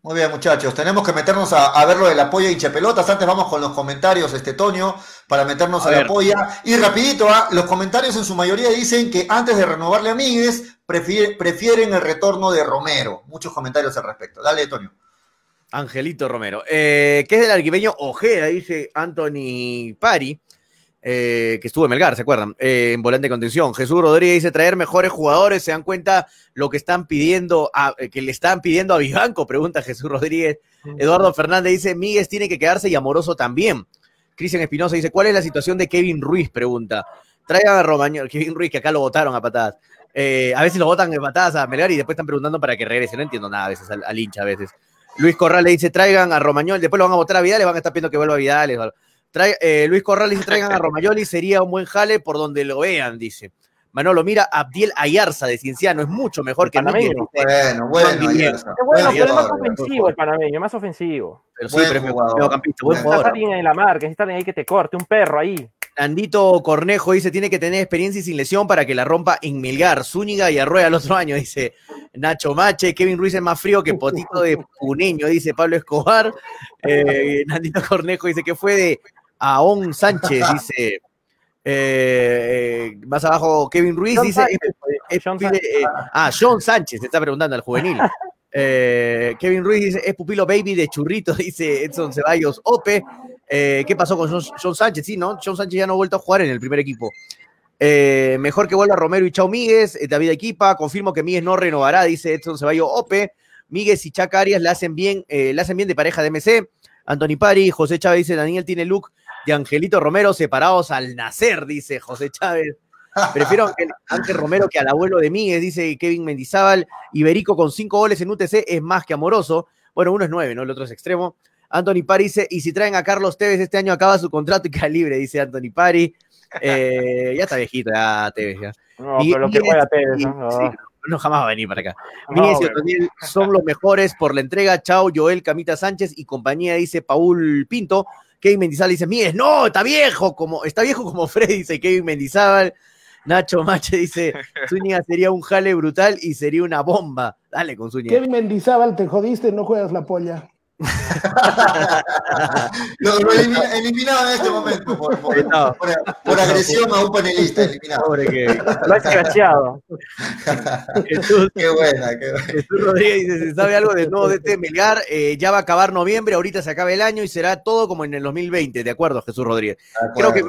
Muy bien, muchachos, tenemos que meternos a, ver lo del apoyo de hinchapelotas. Antes vamos con los comentarios, este Toño, para meternos a, la polla. Y rapidito, ¿ah? los comentarios en su mayoría dicen que antes de renovarle a Míguez, prefieren el retorno de Romero. Muchos comentarios al respecto. Dale, Toño. Angelito Romero. Eh, ¿Qué es del arquiveño Ojeda? Dice Anthony Pari. Eh, que estuvo en Melgar, ¿se acuerdan? Eh, en volante de contención. Jesús Rodríguez dice traer mejores jugadores, ¿se dan cuenta lo que están pidiendo, a, eh, que le están pidiendo a Vivanco? Pregunta Jesús Rodríguez. Eduardo Fernández dice, Míguez tiene que quedarse y Amoroso también. Cristian Espinosa dice, ¿cuál es la situación de Kevin Ruiz? Pregunta. Traigan a Romañol, Kevin Ruiz, que acá lo votaron a patadas. a veces lo votan a patadas a Melgar y después están preguntando para que regrese. No entiendo nada a veces al, hincha a veces. Luis Corral le dice, traigan a Romañol, después lo van a votar a Vidal, le van a estar pidiendo que vuelva a Vidal. Eh, Luis Corrales dice, traigan a Romayoli, sería un buen jale por donde lo vean, dice. Manolo, mira, Abdiel Ayarza de Cienciano es mucho mejor que Panameño. Bueno, bueno, Ayarza. Es bueno, pero es más ofensivo el panameño, más ofensivo. Pero sí, pero es buen jugador. alguien en la marca, necesitas alguien ahí que te corte, un perro ahí. Andito Cornejo dice, tiene que tener experiencia y sin lesión para que la rompa en Milgar, Zúñiga y Arroya el otro año, dice Nacho Mache. Kevin Ruiz es más frío que potito de puneño, dice Pablo Escobar. Eh, Nandito Cornejo dice que fue de Aón Sánchez dice. Eh, más abajo, Kevin Ruiz dice. Eh, ah, John Sánchez, se está preguntando al juvenil. Eh, Kevin Ruiz dice: es pupilo baby de churrito, dice Edson Ceballos Ope. Eh, ¿Qué pasó con John, Sánchez? Sí, ¿no? John Sánchez ya no ha vuelto a jugar en el primer equipo. Eh, mejor que vuelva Romero y Chao Míguez, David Equipa, confirmo que Míguez no renovará, dice Edson Ceballo Ope. Míguez y Chaca Arias le hacen bien, le hacen bien de pareja de MC. Anthony Pari, José Chávez dice, Daniel tiene look de Angelito Romero separados al nacer, dice José Chávez. Prefiero a Ángel Romero que al abuelo de Míguez, dice Kevin Mendizábal. Iberico con cinco goles en UTC es más que amoroso. Bueno, uno es nueve, ¿no? El otro es extremo. Anthony Pari dice, y si traen a Carlos Tevez este año acaba su contrato y queda libre, dice Anthony Pari. Eh, ya está viejito, ya Tevez. Ya. No, pero lo que juega Tevez, ¿no? no jamás va a venir para acá. No, y son los mejores por la entrega. Chao, Joel Camita Sánchez y compañía, dice Paul Pinto. Kevin Mendizábal dice, Mies, no, está viejo, como, está viejo como Freddy, dice Kevin Mendizábal. Nacho Mache dice, Zúñiga sería un jale brutal y sería una bomba. Dale con Zúñiga. Kevin Mendizábal, te jodiste, no juegas la polla. Lo, eliminado en este momento por, agresión a un panelista. Eliminado. Pobre que lo ha escrachado. qué buena, qué buena. Jesús Rodríguez dice: ¿Se sabe algo del nuevo DT Melgar? Eh, ya va a acabar noviembre, ahorita se acaba el año y será todo como en el 2020. De acuerdo, Jesús Rodríguez. Creo que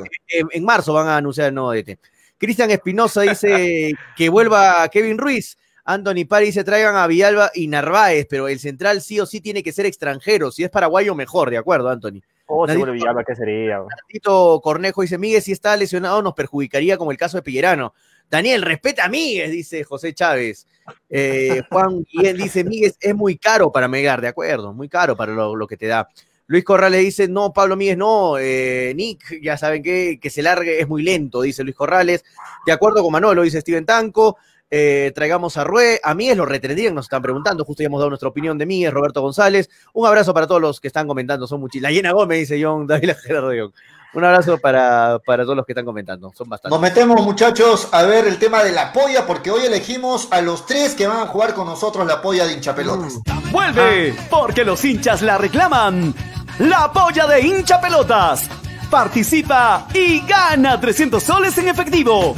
en, marzo van a anunciar el nuevo DT. Cristian Espinosa dice que vuelva Kevin Ruiz. Anthony Pari dice traigan a Villalba y Narváez, pero el central sí o sí tiene que ser extranjero. Si es paraguayo, mejor, ¿de acuerdo, Anthony? Oh, seguro Villalba, ¿qué sería? Tito Cornejo dice, Miguel, si está lesionado nos perjudicaría como el caso de Pillerano. Daniel, respeta a Miguel, dice José Chávez. Eh, Juan Guillén dice, Miguel es muy caro para Megar, de acuerdo, muy caro para lo, que te da. Luis Corrales dice, no, Pablo Miguel, no, eh, Nick, ya saben que, que se largue, es muy lento, dice Luis Corrales. De acuerdo con Manolo, dice Steven Tanco. Eh, traigamos a Rue, a Mies, lo retendrían, nos están preguntando, justo ya hemos dado nuestra opinión de Mies, Roberto González. Un abrazo para todos los que están comentando, son muchísimos. La llena Gómez, dice John David Gerardo. Un abrazo para, para todos los que están comentando, son bastantes. Nos metemos, muchachos, a ver el tema de la polla, porque hoy elegimos a los tres que van a jugar con nosotros la polla de hinchapelotas. ¡Vuelve! Porque los hinchas la reclaman. La polla de hinchapelotas. Participa y gana 300 soles en efectivo.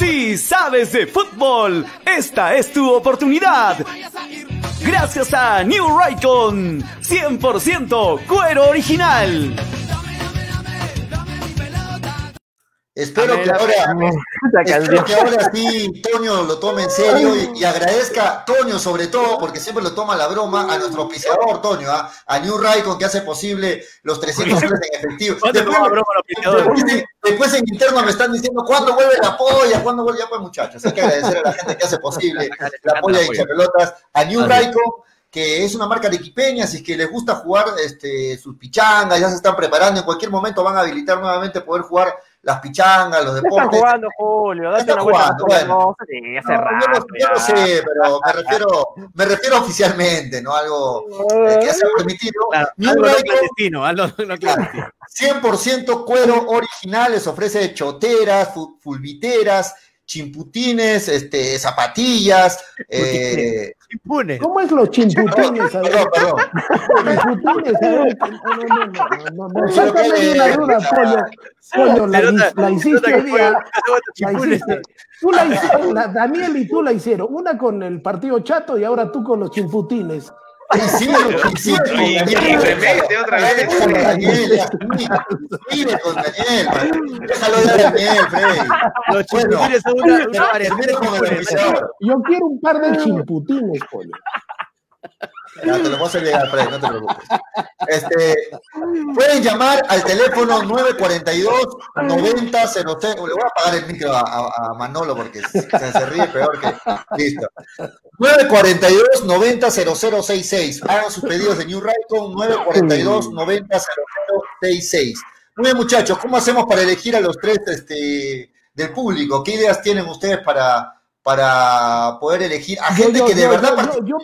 Si sabes de fútbol, esta es tu oportunidad. Gracias a New Raycon, 100% cuero original. Espero que, ahora, espero que ahora sí Toño lo tome en serio y, agradezca Toño sobre todo, porque siempre lo toma la broma, a nuestro auspiciador Toño, ¿ah? a New Raycon que hace posible los 300 soles en efectivo. Después, en interno me están diciendo cuándo vuelve la polla, cuándo vuelve ya pues muchachos. Hay que agradecer a la gente que hace posible la polla de pelotas, a New Raycon que es una marca de si es que les gusta jugar este, sus pichangas, ya se están preparando, en cualquier momento van a habilitar nuevamente poder jugar las pichangas, los deportes. Están jugando, Julio, date una jugando, bueno. sí, hace no, rato, yo, lo, sé, pero me refiero, me refiero oficialmente, ¿no? Algo eh, que se ha permitido. Claro, algo no clandestino, algo no clandestino. 100% cuero original, les ofrece choteras, fulviteras, chimputines, este, zapatillas, eh, ¿Cómo es los chimputines? Perdón, perdón. Chimputines, no, no, no, no, una duda, pollo. la, hiciste hoy día. La hiciste. Tú la hiciste, Daniel y tú la hicieron. Una con el partido chato y ahora tú con los chimputines. Sí, sí, sí, y, y otra vez. Con Daniel, mire con Daniel. Déjalo de Daniel, Freddy. Los chimputines son una, una Yo quiero un par de chimputines, pollo. No, te lo voy a hacer llegar, no te preocupes. Este, pueden llamar al teléfono 942 90 Le voy a apagar el micro a, Manolo porque se, se, ríe peor que. Listo. 942 90 0066. Hagan sus pedidos de New Raycon 942 90 0066. Muy bien, muchachos, ¿cómo hacemos para elegir a los tres este, del público? ¿Qué ideas tienen ustedes para para poder elegir a gente que de verdad yo,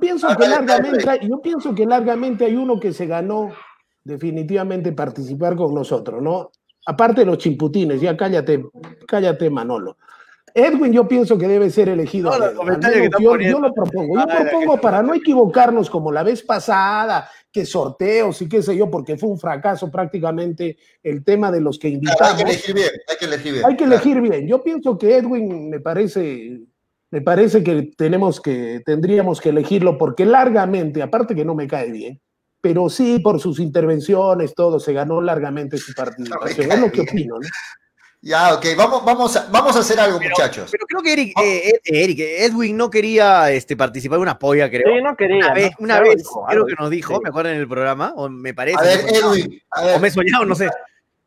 pienso que largamente yo pienso que largamente hay uno que se ganó definitivamente participar con nosotros no aparte de los chimputines ya cállate cállate Manolo Edwin yo pienso que debe ser elegido. yo, lo propongo. Yo propongo para no equivocarnos como la vez pasada, que sorteos y qué sé yo, porque fue un fracaso prácticamente el tema de los que invitamos. hay que elegir bien, hay que elegir bien. Hay que elegir bien. Yo pienso que Edwin me parece, me parece que tenemos que, tendríamos que elegirlo porque largamente, aparte que no me cae bien, pero sí por sus intervenciones, todo, se ganó largamente su participación. es lo que opino, ¿no? Ya, ok, vamos, vamos, a, vamos a hacer algo, muchachos. Pero creo que Eric, eh, Eric, Edwin no quería este, participar en una polla, creo. Sí, no quería. Una vez, una vez creo que nos dijo, me acuerdo en el programa, o me parece. A ver, Edwin, a ver. O me he soñado, no sé.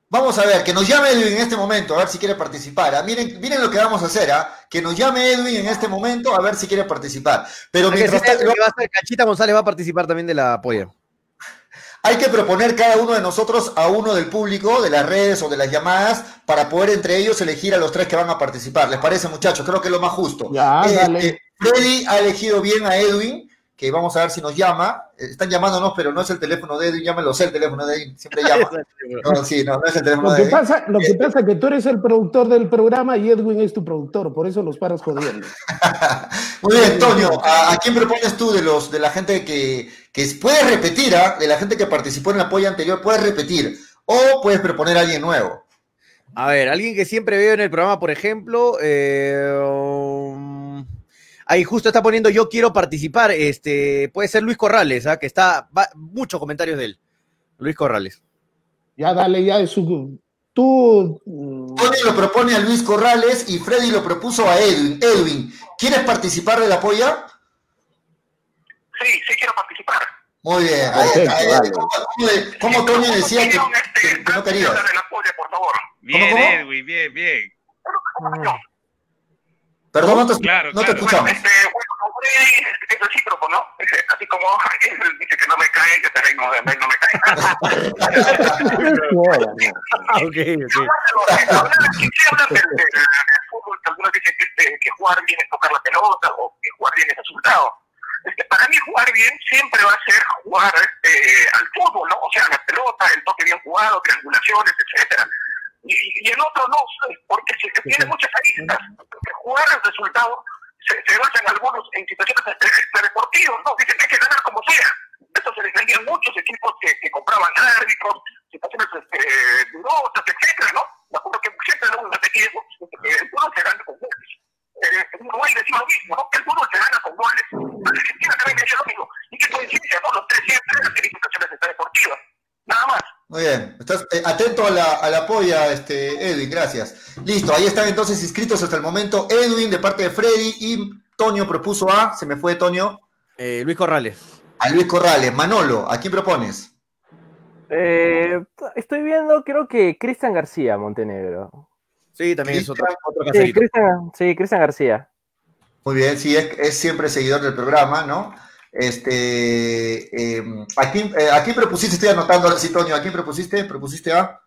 Vamos a ver, que nos llame Edwin en este momento, a ver si quiere participar. ¿ah? Miren, miren lo que vamos a hacer, ¿ah? que nos llame Edwin en este momento a ver si quiere participar. Pero mientras tanto, Cachita González va a participar también de la polla. Hay que proponer cada uno de nosotros a uno del público, de las redes o de las llamadas, para poder entre ellos elegir a los tres que van a participar. ¿Les parece, muchachos? Creo que es lo más justo. Ya, este, Freddy ha elegido bien a Edwin que vamos a ver si nos llama. Eh, están llamándonos, pero no es el teléfono de Edwin, llámelo, sé el teléfono de Edwin, siempre llama. No, sí, no, no es el teléfono lo de Pasa, lo que pasa es que tú eres el productor del programa y Edwin es tu productor, por eso los paras jodiendo. Muy bien, Toño, ¿a, quién propones tú de los de la gente que, que puede repetir, ¿ah? de la gente que participó en la polla anterior, puedes repetir? O puedes proponer a alguien nuevo. A ver, alguien que siempre veo en el programa, por ejemplo, eh, Ahí justo está poniendo yo quiero participar. Este, puede ser Luis Corrales, ¿ah? que está muchos comentarios de él. Luis Corrales. Ya dale, ya es su. Tú. Tony lo propone a Luis Corrales y Freddy lo propuso a Edwin. Edwin, ¿quieres participar de la polla? Sí, sí quiero participar. Muy bien. ¿Cómo, Tony decía que, no quería? Bien, Edwin, bien, bien. Perdón, no te, claro, no te escuchamos. Este, bueno, es recíproco, ¿no? Así como él dice que no me cae, que también no, no me cae. ok, ok. ¿Qué hablan del fútbol? Algunos dicen que, que jugar bien es tocar la pelota o que jugar bien es resultado. Este, para mí jugar bien siempre va a ser jugar eh, al fútbol, ¿no? O sea, la pelota, el toque bien jugado, triangulaciones, etcétera y, el otro no, porque se, tiene muchas aristas. Jugar el resultado se, se basa en algunos en situaciones deportivas, ¿no? Dicen que hay que ganar como sea. Eso se defendían muchos equipos que, que compraban árbitros, situaciones este, durosas, etcétera, ¿no? Me acuerdo que siempre lo repetí eso, que el fútbol se gana con goles. Eh, Uruguay decía lo mismo, ¿no? Que el fútbol se gana con goles. Argentina también decía lo mismo. Y que coincidencia, ¿no? Los tres siempre las situaciones deportivas. Nada más. Muy bien, estás eh, atento a la, a la polla, este, Edwin, gracias. Listo, ahí están entonces inscritos hasta el momento Edwin de parte de Freddy y Toño propuso a, se me fue Toño. Eh, Luis Corrales. A Luis Corrales. Manolo, ¿a quién propones? Eh, estoy viendo, creo que Cristian García, Montenegro. Sí, también es otro, otro Sí, Cristian García. Muy bien, sí, es, es siempre seguidor del programa, ¿no? Este, em, ¿a, quién, eh, ¿a, quién, propusiste? Estoy anotando ahora sí, Toño. ¿A quién propusiste? ¿Propusiste a?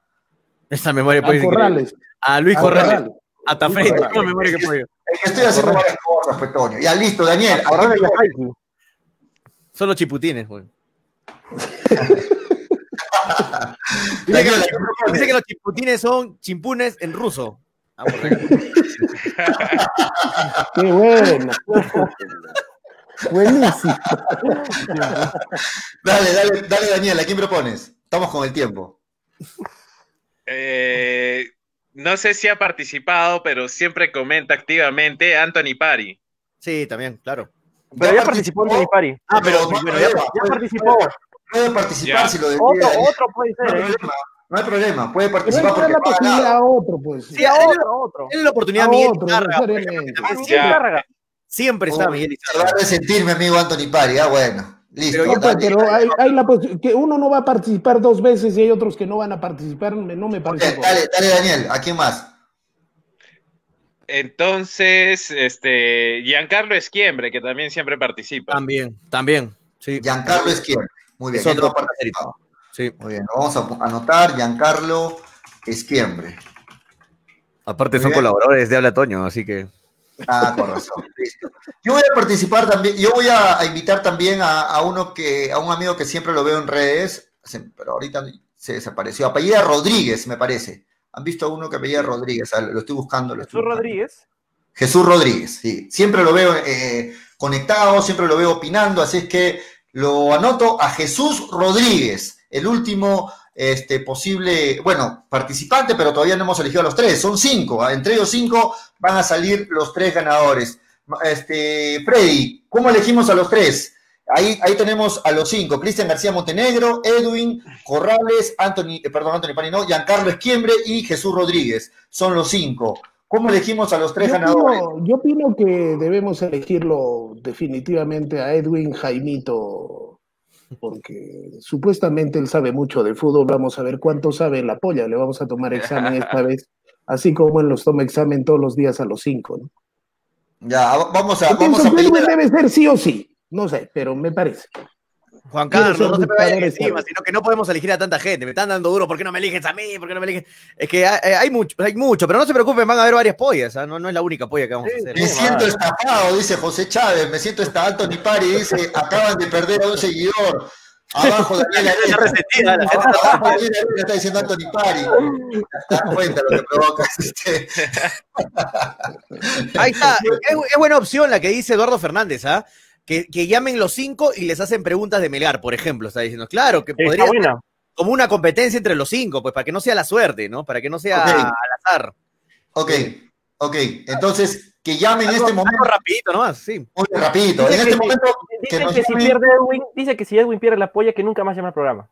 Esa memoria a Corrales. A Luis Corrales. A Tafé. memoria que. Estoy haciendo varias cosas, pues, Toño. Ya, listo, Daniel. Son los chiputines, güey. dice, dice que los chiputines son chimpunes en ruso. Ah, Qué bueno. Buenísimo. dale, dale, dale, Daniel, ¿a quién propones? Estamos con el tiempo. Eh, no sé si ha participado, pero siempre comenta activamente Anthony Pari. Sí, también, claro. Pero ya participó Anthony Pari. Ah, pero, ya, participó. Puede participar si lo decide. Otro, otro puede ser. No hay, ¿eh? problema, no hay problema, puede participar porque la posibilidad a otro, pues. Sí, a otro, otro. Es la oportunidad a Miguel Izarra. Siempre está Miguel Va a sentir mi amigo Anthony Pari, ah, bueno. Listo. Pero, pues, pero hay, hay, la que uno no va a participar dos veces y hay otros que no van a participar, no me parece. Okay, dale, dale, Daniel, ¿a quién más? Entonces, este, Giancarlo Esquiembre, que también siempre participa. También, también. Sí. Giancarlo Esquiembre. Muy bien. otro sí. Muy bien, vamos a anotar Giancarlo Esquiembre. Aparte son colaboradores de Habla Toño, así que. Ah, con razón. Yo voy a participar también, yo voy a, invitar también a, uno que, a un amigo que siempre lo veo en redes, pero ahorita se desapareció. Apellida Rodríguez, me parece. ¿Han visto a uno que apellida Rodríguez? Ah, lo estoy buscando. ¿Jesús Rodríguez? Jesús Rodríguez, sí. Siempre lo veo eh, conectado, siempre lo veo opinando, así es que lo anoto a Jesús Rodríguez, el último este, posible, bueno, participante, pero todavía no hemos elegido a los tres, son cinco, ¿ah? entre ellos cinco van a salir los tres ganadores. Este, Freddy, ¿cómo elegimos a los tres? Ahí, ahí tenemos a los cinco, Cristian García Montenegro, Edwin, Corrales, Anthony, eh, perdón, Anthony Pani, no, Giancarlo Esquiembre y Jesús Rodríguez. Son los cinco. ¿Cómo elegimos a los tres Yo ganadores? opino, yo opino que debemos elegirlo definitivamente a Edwin Jaimito, porque supuestamente él sabe mucho de fútbol. Vamos a ver cuánto sabe la polla. Le vamos a tomar examen esta vez, así como él los toma examen todos los días a los cinco. ¿no? Ya, vamos a, Yo vamos pienso a que pedir. Edwin debe ser sí o sí. No sé, pero me parece. Juan Carlos, no se me vayan encima, sino que no podemos elegir a tanta gente. Me están dando duro, ¿por qué no me eliges a mí? ¿Por qué no me eliges? Es que hay, eh, hay mucho, hay mucho, pero no se preocupen, van a haber varias pollas, ¿ah? no, no es la única polla que vamos a hacer. Me siento estafado, dice José Chávez. Me siento esta Anthony Pari, dice, acaban de perder a un seguidor. Abajo Daniel Está Arena. resentida, la gente Abajo Daniel Arena está diciendo Anthony Pari. Te das cuenta lo que provocas. Este. Ahí está, es, es buena opción la que dice Eduardo Fernández, ¿ah? Que, que llamen los cinco y les hacen preguntas de Melgar, por ejemplo, está diciendo. Claro, que podría ser buena. como una competencia entre los cinco, pues para que no sea la suerte, ¿no? Para que no sea Ok. al azar. Ok, ok. Entonces, que llamen en este momento. rapidito nomás, sí. Muy rapidito. En este que, momento, que dice nos que si pierde Edwin, dice que si Edwin pierde la polla, que nunca más llama al programa.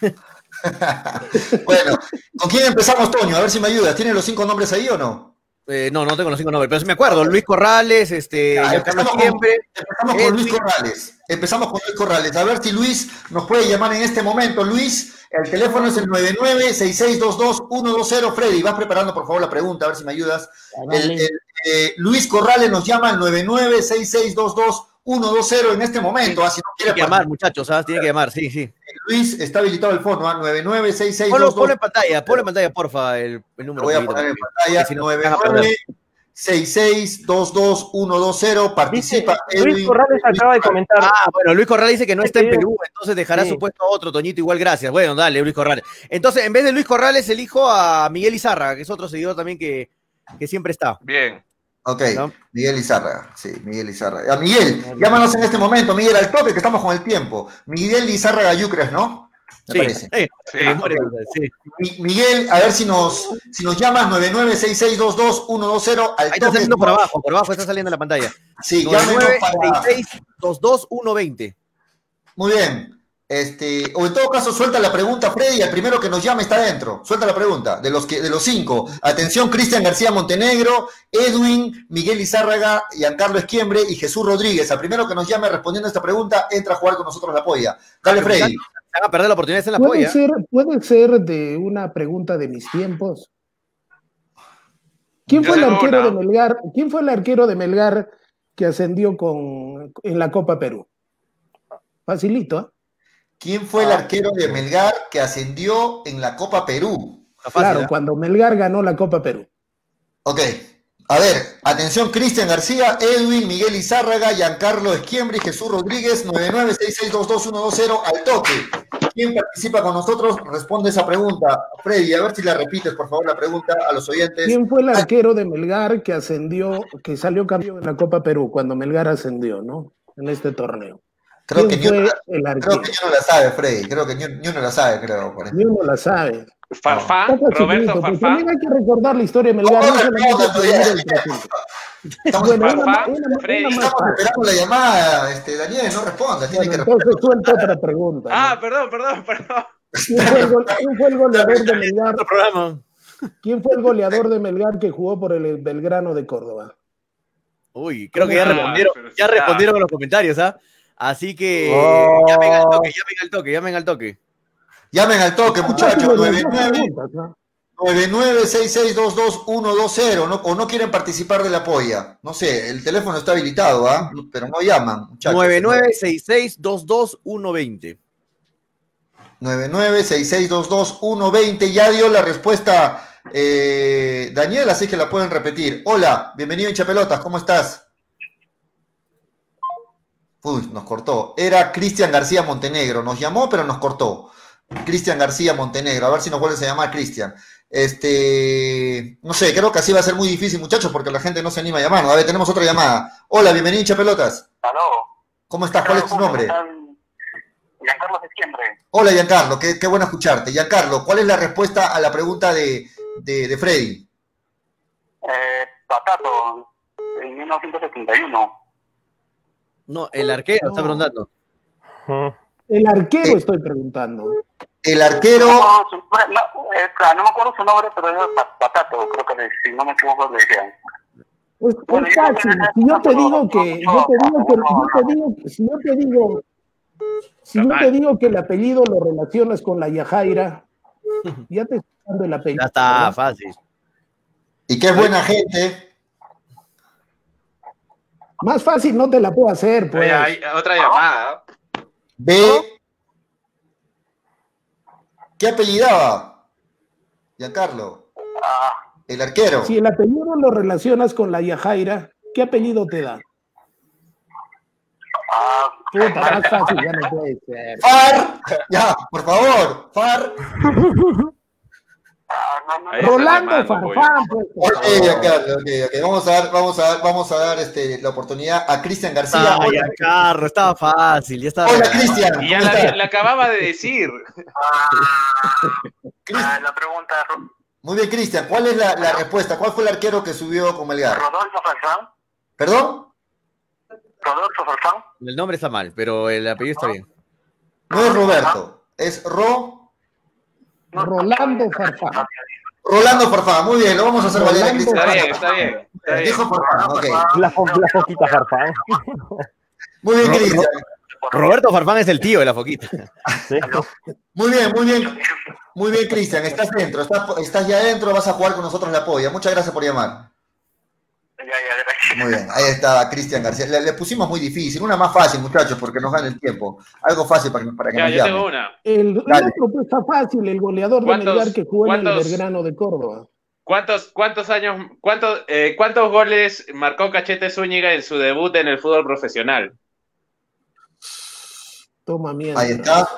bueno, ¿con quién empezamos, Toño? A ver si me ayudas. ¿Tienen los cinco nombres ahí o no? Eh, no, no tengo los cinco nombres, pero sí me acuerdo. Luis Corrales, este, Ya, empezamos con- Siempre. Empezamos con Luis. Corrales. Empezamos con Luis Corrales. A ver si Luis nos puede llamar en este momento. Luis, el teléfono es el 9966222120. Freddy, vas preparando por favor la pregunta, a ver si me ayudas. El- el, eh, Luis Corrales nos llama al 9966222120 en este momento. ah, si no quiere Tiene que llamar, muchachos, ¿ah? tiene que llamar, sí, sí. Luis, está habilitado el fono, ¿ah? Ponlo, ponlo 996622. en pantalla, ponlo en pantalla, porfa, el, el Lo número. voy a poner en pantalla. si no, se van a perder. 9966222120. Dice, Participa Luis Edwin. Corrales acaba de comentar. Ah, bueno, Luis Corrales dice que no está en Sí. Perú, entonces dejará Sí. su puesto a otro, Toñito, igual gracias. Bueno, dale, Luis Corrales. Entonces, en vez de Luis Corrales, elijo a Miguel Izarra, que es otro seguidor también que, que siempre está. Bien. Ok, ¿No? Miguel Izárraga, sí, Miguel Izárraga. A Miguel, llámanos en este momento, Miguel, al toque, que estamos con el tiempo. Miguel Izárraga Yucres, ¿no? Me Sí, parece. eh, Sí. sí. Mi- Miguel, a ver si nos, si nos llamas 9966222120 al Ahí está toque. saliendo por abajo, por abajo está saliendo en la pantalla. Sí, llámenos para... 9966222120. Muy bien. Este, o en todo caso, suelta la pregunta, Freddy, el primero que nos llame está adentro. Suelta la pregunta, de los que, de los cinco. Atención, Cristian García Montenegro, Edwin, Miguel Izárraga, Giancarlo Esquiembre y Jesús Rodríguez. Al primero que nos llame respondiendo a esta pregunta, entra a jugar con nosotros la polla. Dale, Freddy. Se van a perder la oportunidad de hacer la ¿Puede polla. ser, puede ser de una pregunta de mis tiempos. ¿Quién Yo fue el arquero de Melgar? ¿Quién fue el arquero de Melgar que ascendió con, en la Copa Perú? Facilito, ¿eh? ¿Quién fue el arquero de Melgar que ascendió en la Copa Perú? Claro, ¿eh? cuando Melgar ganó la Copa Perú. Ok. A ver, atención, Cristian García, Edwin, Miguel Izárraga, Giancarlo Esquiembre y Jesús Rodríguez, 9966222120 al toque. ¿Quién participa con nosotros? Responde esa pregunta. Freddy, a ver si la repites, por favor, la pregunta a los oyentes. ¿Quién fue el arquero de Melgar que ascendió, que salió campeón en la Copa Perú cuando Melgar ascendió, ¿no? En este torneo. Creo que, ¿Quién ni uno, fue el creo arquero? que ni uno la sabe, Freddy. Creo que ni, uno la sabe, creo. por Ni uno la sabe. Farfán, Está Roberto porque Farfán. También hay que recordar la historia de Melgar. No, no no, solamente no, no. Estamos, Bueno, una, ma- una, Freddy. una más estamos esperando la llamada, este, Daniel, no responda. Tiene Bueno, que entonces responder. suelta otra pregunta. ¿no? Ah, perdón, perdón, perdón. ¿Quién, fue el gol- quién fue el goleador de Melgar? ¿Quién fue el goleador de Melgar que jugó por el Belgrano de Córdoba? Uy, creo que ya Ah, respondieron, ya respondieron en los comentarios, ¿ah? Así que Oh. llamen al toque, llamen al toque, llamen al toque. Llamen al toque, muchachos. Fácil, las dos 99 preguntas, ¿no? 9966222120 ¿no? o no quieren participar de la polla. No sé, el teléfono está habilitado, ¿ah? Pero no llaman, muchachos. 9966222120. 9966222120 ya dio la respuesta eh, Daniel, así que la pueden repetir. Hola, bienvenido hincha pelotas, ¿cómo estás? Uy, nos cortó. Era Cristian García Montenegro. Nos llamó, pero nos cortó. Cristian García Montenegro. A ver si nos vuelves a llamar, Cristian. Este, no sé, creo que así va a ser muy difícil, muchachos, porque la gente no se anima a llamar. A ver, tenemos otra llamada. Hola, bienvenido hincha pelotas. Aló. ¿Cómo estás? ¿Cuál es tu nombre? Giancarlo Septiembre. Hola, Giancarlo, qué, qué bueno escucharte. Giancarlo, ¿cuál es la respuesta a la pregunta de, de, de Freddy? Eh, Patato, en 1971. No, el arquero está preguntando. El arquero estoy preguntando. El arquero. No, no, me acuerdo su nombre, pero era Patato, creo que si no me equivoco le decían. Pues, es fácil. Si yo te digo que, yo te digo que, yo te digo, si yo te digo, si yo te digo que el apellido lo relacionas con la Yajaira, ya te estoy dando el apellido. Ya está, fácil. Y qué buena gente. Más fácil no te la puedo hacer, pues. hay otra llamada. B. ¿Qué apellidaba? Giancarlo. El arquero. Si el apellido lo relacionas con la Yajaira, ¿qué apellido te da? Puta, más fácil, ya no puede ser. Far, ya, por favor, Far. Rolando Farfán, pues. Ok, ok, ok, Vamos a dar, vamos a dar, vamos a dar este, la oportunidad a Cristian García. Ay, Hola, Carlos, estaba fácil, ya estaba. Hola, Cristian. Ya la, la, acababa de decir. Ah, la pregunta. Muy bien, Cristian, ¿cuál es la, la, respuesta? ¿Cuál fue el arquero que subió con Melgar? Rodolfo Farfán. ¿Perdón? Rodolfo Farfán. El nombre está mal, pero el apellido está bien. No es Roberto, es Ro. Rolando Farfán. Rolando Farfán, muy bien, lo vamos a hacer valer. Está bien, está bien. Está bien. Dijo Farfán, ok. La, la foquita Farfán. Muy bien, Cristian. Roberto Farfán es el tío de la foquita. Sí. Muy bien, muy bien. Muy bien, Cristian, estás dentro, estás, estás ya dentro, vas a jugar con nosotros la polla. Muchas gracias por llamar. Ya, ya, gracias. Muy bien, ahí está Cristian García. Le, le, pusimos muy difícil, una más fácil, muchachos, porque nos gana el tiempo. Algo fácil para, para que Ya, nos yo llame. tengo una. El, el otro está fácil, el goleador de ¿Cuántos- Melgar que jugó en el Belgrano de Córdoba. ¿Cuántos, cuántos años, cuántos, eh, cuántos goles marcó Cachete Zúñiga en su debut en el fútbol profesional? Toma mierda. Ahí está.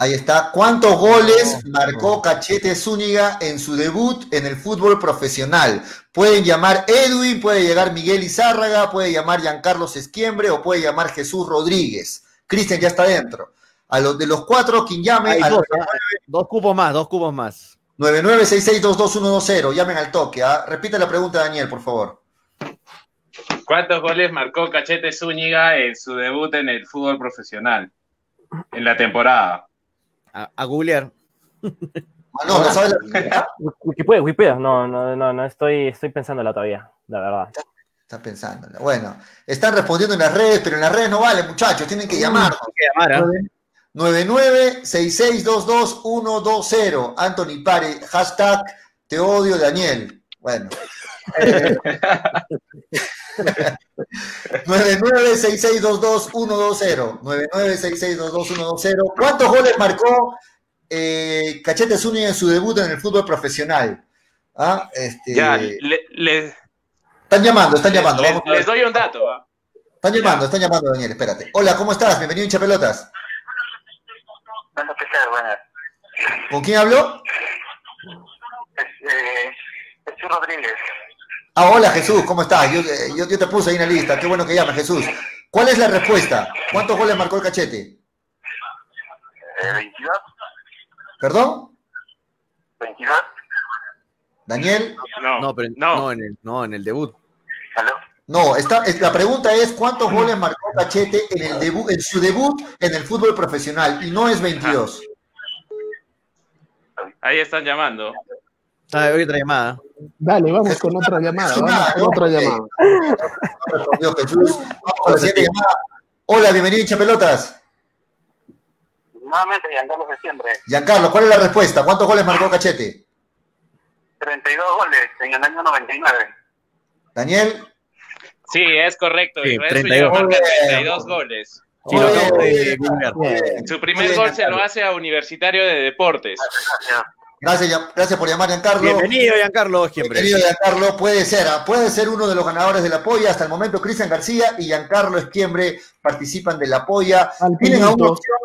Ahí está. ¿Cuántos goles marcó Cachete Zúñiga en su debut en el fútbol profesional? Pueden llamar Edwin, puede llegar Miguel Izárraga, puede llamar Giancarlos Esquiembre o puede llamar Jesús Rodríguez. Cristian ya está dentro. A los de los cuatro, quien llame Hay dos, ¿ah? dos cupos más, dos cupos más. 9966222120, llamen al toque. ¿ah? Repite la pregunta, Daniel, por favor. ¿Cuántos goles marcó Cachete Zúñiga en su debut en el fútbol profesional? En la temporada. A, a googlear. Ah, no, no sabes la Wikipedia, Wikipedia. No, no, no, no estoy, estoy pensándola todavía, la verdad. Está pensando. Bueno, están respondiendo en las redes, pero en las redes no vale, muchachos, tienen que llamar. llamar, ¿ah? 9966222120. Anthony Pare, hashtag te odio Daniel. Bueno. Eh, 9966222120. 9966222120. ¿Cuántos goles marcó eh, Cachete Zúñiga en su debut en el fútbol profesional? ¿Ah? Este, Ya, le- le- están llamando, están llamando. les, doy un dato. Están llamando, están llamando, Daniel, espérate. Hola, ¿cómo estás? Bienvenido a hincha pelotas. Bueno, que sea, bueno. ¿Con quién habló? Es, eh, Jesús Rodríguez. Ah, hola Jesús, ¿cómo estás? Yo, eh, yo, yo te puse ahí en la lista, qué bueno que llamas, Jesús. ¿Cuál es la respuesta? ¿Cuántos goles marcó el cachete? Eh, 22. ¿Perdón? 22. ¿Daniel? No, No, pero no. no, en, el, no en el debut. ¿Aló? No, está, es- la pregunta es ¿cuántos goles marcó Cachete en, el debut, en su debut en el fútbol profesional? Y no es 22. Ahí están llamando. Ah, hay otra llamada. Dale, vamos con otra llamada. Vamos con otra llamada. No respondió Jesús. Vamos con la siguiente llamada. Hola, bienvenido hincha pelotas. Nuevamente, Giancarlo de siempre. Giancarlo, ¿cuál es la respuesta? ¿Cuántos goles marcó Cachete? 32 goles en el año 99. Daniel. Sí, es correcto. Sí, Israel 32. Zúñiga marca Bien. 32 goles. Sí, lo acabo Oye, de googlear. Bien. Su primer gol se lo hace a Universitario de Deportes. Gracias. Gracias, gracias por llamar, Giancarlo. Bienvenido, Giancarlo, siempre. Querido Giancarlo, puede ser, ¿ah? puede ser uno de los ganadores de la polla. Hasta el momento, Cristian García y Giancarlo Esquiembre participan de la polla. Tienen a una opción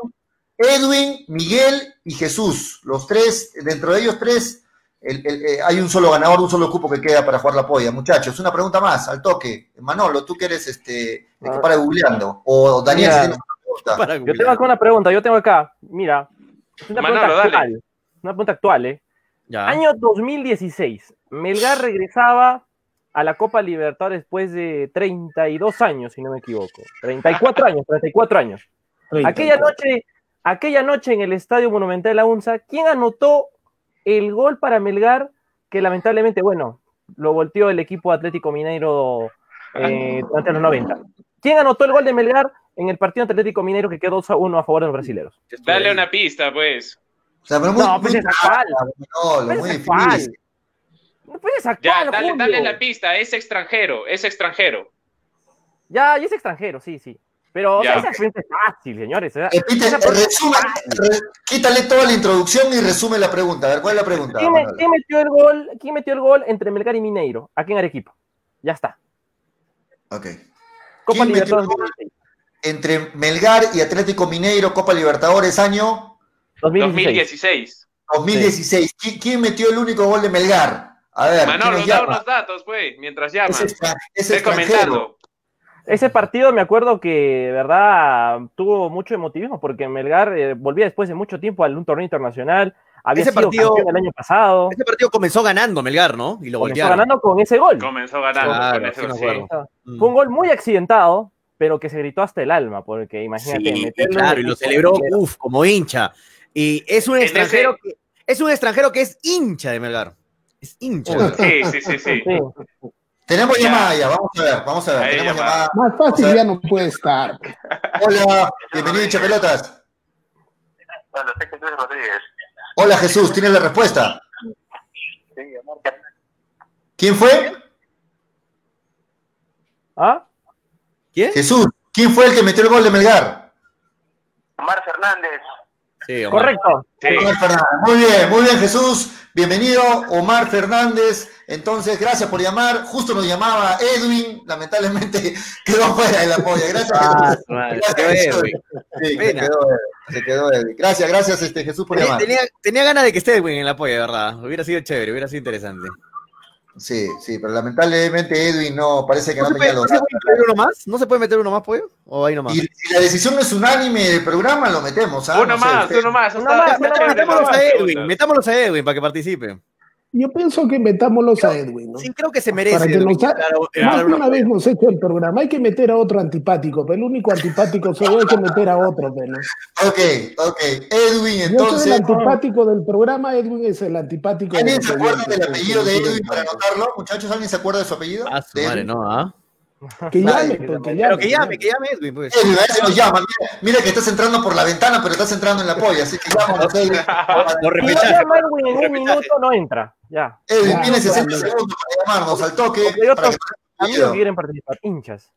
Edwin, Miguel y Jesús. Los tres, dentro de ellos tres, el- el- eh, hay un solo ganador, un solo cupo que queda para jugar la polla. Muchachos, una pregunta más, al toque. Manolo, tú que eres este, el que Ah. para googleando. O Daniel, si tienes una pregunta. Yo tengo acá una pregunta, yo tengo acá, mira, es una Manolo, pregunta dale. actual, una pregunta actual, ¿eh? Ya. Año 2016, Melgar regresaba a la Copa Libertadores después de 32 años, si no me equivoco. 34 años, 34 años. Aquella noche, aquella noche en el Estadio Monumental de la UNSA, ¿quién anotó el gol para Melgar? Que lamentablemente, bueno, lo volteó el equipo Atlético Mineiro eh, durante los 90. ¿Quién anotó el gol de Melgar en el partido Atlético Mineiro que quedó 2 a 1 a favor de los brasileños? Dale una pista, pues. O sea, pero muy, no, pues es actual. No, muy difícil. No puedes actuar, ya, dale, dale la pista, es extranjero, es extranjero. Ya, y es extranjero, sí, sí. Pero esa es fácil, señores. Repite, resume, quítale toda la introducción y resume la pregunta. A ver, ¿cuál es la pregunta? ¿Quién, ¿quién metió, el gol, ¿Quién metió el gol entre Melgar y Mineiro? Aquí en Arequipa. Ya está. Ok. Copa Libertadores. Entre Melgar y Atlético Mineiro, Copa Libertadores, año 2016. 2016. ¿Quién metió el único gol de Melgar? A ver. Manolo, da unos datos, pues, mientras llama. Estoy comentando. Ese partido me acuerdo que, de verdad, tuvo mucho emotivismo porque Melgar eh, volvía después de mucho tiempo a un torneo internacional. Había ese sido partido, el año pasado. Ese partido comenzó ganando Melgar, ¿no? Y lo comenzó ganando con ese gol. Comenzó ganando con ese gol. Mm. Fue un gol muy accidentado, pero que se gritó hasta el alma, porque imagínate. Sí, claro, y lo celebró, uff, como hincha. Y es un extranjero que es un extranjero que es hincha de Melgar. Es hincha. Sí, sí, sí, sí. Tenemos llamada ya, vamos a ver, vamos a ver. Tenemos llamada. Más fácil ya no puede estar. Hola, bienvenido hincha pelotas. Hola Jesús, ¿tienes la respuesta? ¿Quién fue? ¿Ah? ¿Quién? Jesús, ¿quién fue el que metió el gol de Melgar? Omar Fernández. Sí, Correcto. Muy bien, muy bien, Jesús. Bienvenido, Omar Fernández. Entonces, gracias por llamar. Justo nos llamaba Edwin, lamentablemente quedó fuera de la polla. Gracias, ah, Jesús. Sí, se quedó, se quedó Edwin. Gracias, gracias, este, Jesús, por llamar. Tenía, tenía ganas de que esté Edwin en la polla, ¿verdad? Hubiera sido chévere, hubiera sido interesante. Sí, sí, pero lamentablemente Edwin no, parece que no, no tenía los. ¿No se puede meter uno más? ¿No se puede meter uno más, pollo? ¿O ahí nomás? Y si la decisión no es unánime del programa, lo metemos. ¿ah? Uno, más, uno más, uno más, Metámoslos a Edwin, metámoslos a Edwin para que participe. Yo pienso que metamos a Edwin, ¿no? Sí, creo que se merece. Para que nos más de una vez hemos hecho el programa. Hay que meter a otro antipático, pero el único antipático solo hay que meter a otro, ¿no? Ok, ok. Edwin, entonces. Yo soy el antipático del programa, Edwin es el antipático ¿Alguien se acuerda del apellido de Edwin para anotarlo? Muchachos, ¿alguien se acuerda de su apellido? Ah, su madre, no, ¿ah? Que llame, pues, que llame. Pero que llame, que llame Edwin, pues. Edwin, a si nos llama. Mira, que estás entrando por la ventana, pero estás entrando en la polla, así que llámanos, Edwin. Si no llama Edwin en un minuto, no entra. Ya. Edwin, tiene 60 segundos para llamarnos al toque. Que... quieren participar, hinchas.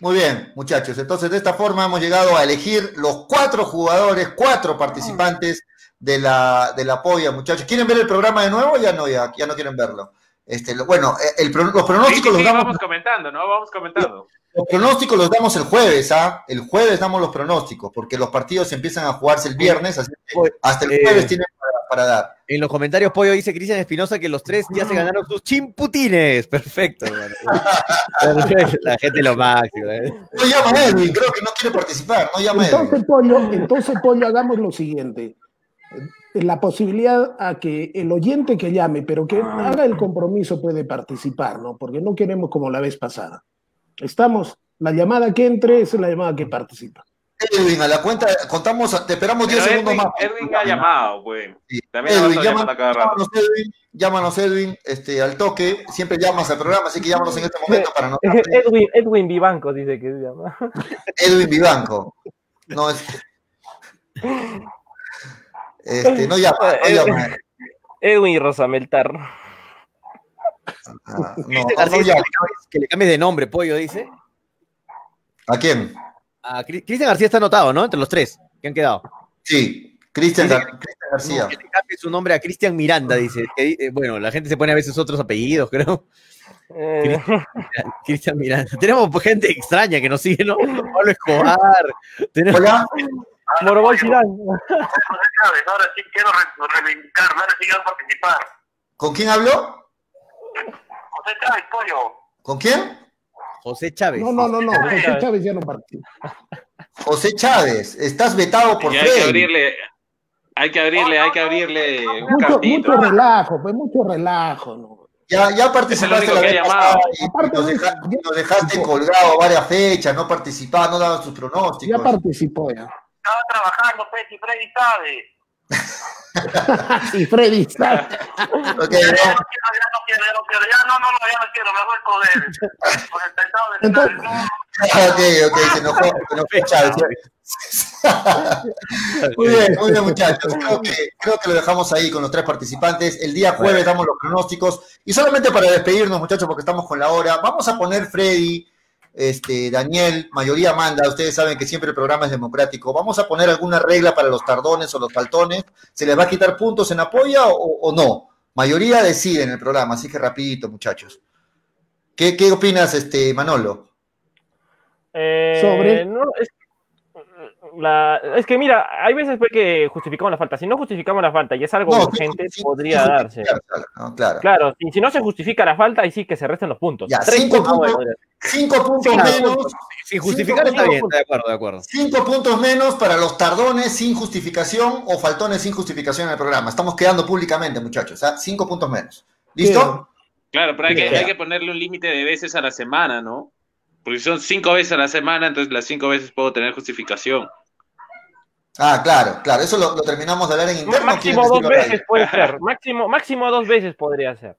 Muy bien, muchachos. Entonces, de esta forma hemos llegado a elegir los cuatro jugadores, cuatro participantes de la, de la polla, muchachos. ¿Quieren ver el programa de nuevo? Ya no, ya, ya no quieren verlo. Este, bueno, eh, el, los pronósticos los damos. Vamos comentando, ¿no? Vamos comentando. Los, pronósticos los damos el jueves, ¿ah? El jueves damos los pronósticos, porque los partidos empiezan a jugarse el viernes, así que hasta el jueves eh, tienen para, dar. En los comentarios, Pollo dice Cristian Espinosa que los tres ya se ganaron sus chimputines. Perfecto. la gente lo máximo. ¿eh? No llama a Edwin, creo que no quiere participar. No llama entonces, Pollo, entonces, Pollo, hagamos lo siguiente la posibilidad a que el oyente que llame, pero que haga el compromiso puede participar, ¿no? Porque no queremos como la vez pasada. Estamos, la llamada que entre es la llamada que participa. Edwin, a la cuenta, contamos, te esperamos 10 segundos más. Edwin ha llamado, güey. También Edwin, llama, llámanos, Edwin, llámanos, Edwin, este, al toque, siempre llamas al programa, así que llámanos en este momento para no. Edwin, Edwin Vivanco dice que se llama. Edwin Vivanco. No es. Este, no llama, no llama. Edwin Rosameltar. Ah, no, García, que, le cambies de nombre, pollo, dice. ¿A quién? A Cristian García está anotado, ¿no? Entre los tres que han quedado. Sí, Cristian García. que le cambie su nombre a Cristian Miranda, dice. Eh, bueno, la gente se pone a veces otros apellidos, creo. Eh. Cristian Miranda. Tenemos gente extraña que nos sigue, ¿no? Pablo Escobar. Tenemos... Hola. Morobol Ahora sí quiero reivindicar, ahora sí quiero participar. ¿Con quién habló? José Chávez, pollo. ¿Con quién? José Chávez. No, no, no, no. José Chávez ya no participa. José Chávez, estás vetado por Freddy. Hay que abrirle, hay que abrirle, hay que abrirle un mucho, mucho relajo, pues mucho relajo, ¿no? Ya, ya participaste la vez y nos, nos, dejaste colgado varias fechas, no participabas, no dabas tus pronósticos. Ya participó ya. Estaba trabajando, Peti, Freddy sabe. sí, Freddy sabe. okay, ya, no quiero, ya no quiero, ya no quiero, ya no, no, no, ya no quiero, me voy a joder. Por el pesado de Entonces, Ok, ok, se enojó, se enojó muy bien, muy bien, muchachos. Creo que, creo que lo dejamos ahí con los tres participantes. El día jueves damos los pronósticos. Y solamente para despedirnos, muchachos, porque estamos con la hora, vamos a poner Freddy, este, Daniel, mayoría manda. Ustedes saben que siempre el programa es democrático. Vamos a poner alguna regla para los tardones o los faltones. ¿Se les va a quitar puntos en apoyo o, o no? Mayoría decide en el programa, así que rapidito, muchachos. ¿Qué, qué opinas, este, Manolo? Eh, Sobre. No, es, la, es, que mira, hay veces que justificamos la falta. Si no justificamos la falta y es algo urgente, podría darse. claro. claro y si no se justifica la falta, ahí sí que se resten los puntos. Ya, cinco, puntos, cinco puntos menos. Sin justificar está bien, de acuerdo, de acuerdo. Cinco puntos menos para los tardones sin justificación o faltones sin justificación en el programa. Estamos quedando públicamente, muchachos. ¿ah? Cinco puntos menos. ¿Listo? Claro, pero hay que, hay que ponerle un límite de veces a la semana, ¿no? Porque son cinco veces a la semana, entonces las cinco veces puedo tener justificación. Ah, claro, claro, eso lo, terminamos de hablar en interno. Máximo dos veces puede ser, máximo, máximo dos veces podría ser.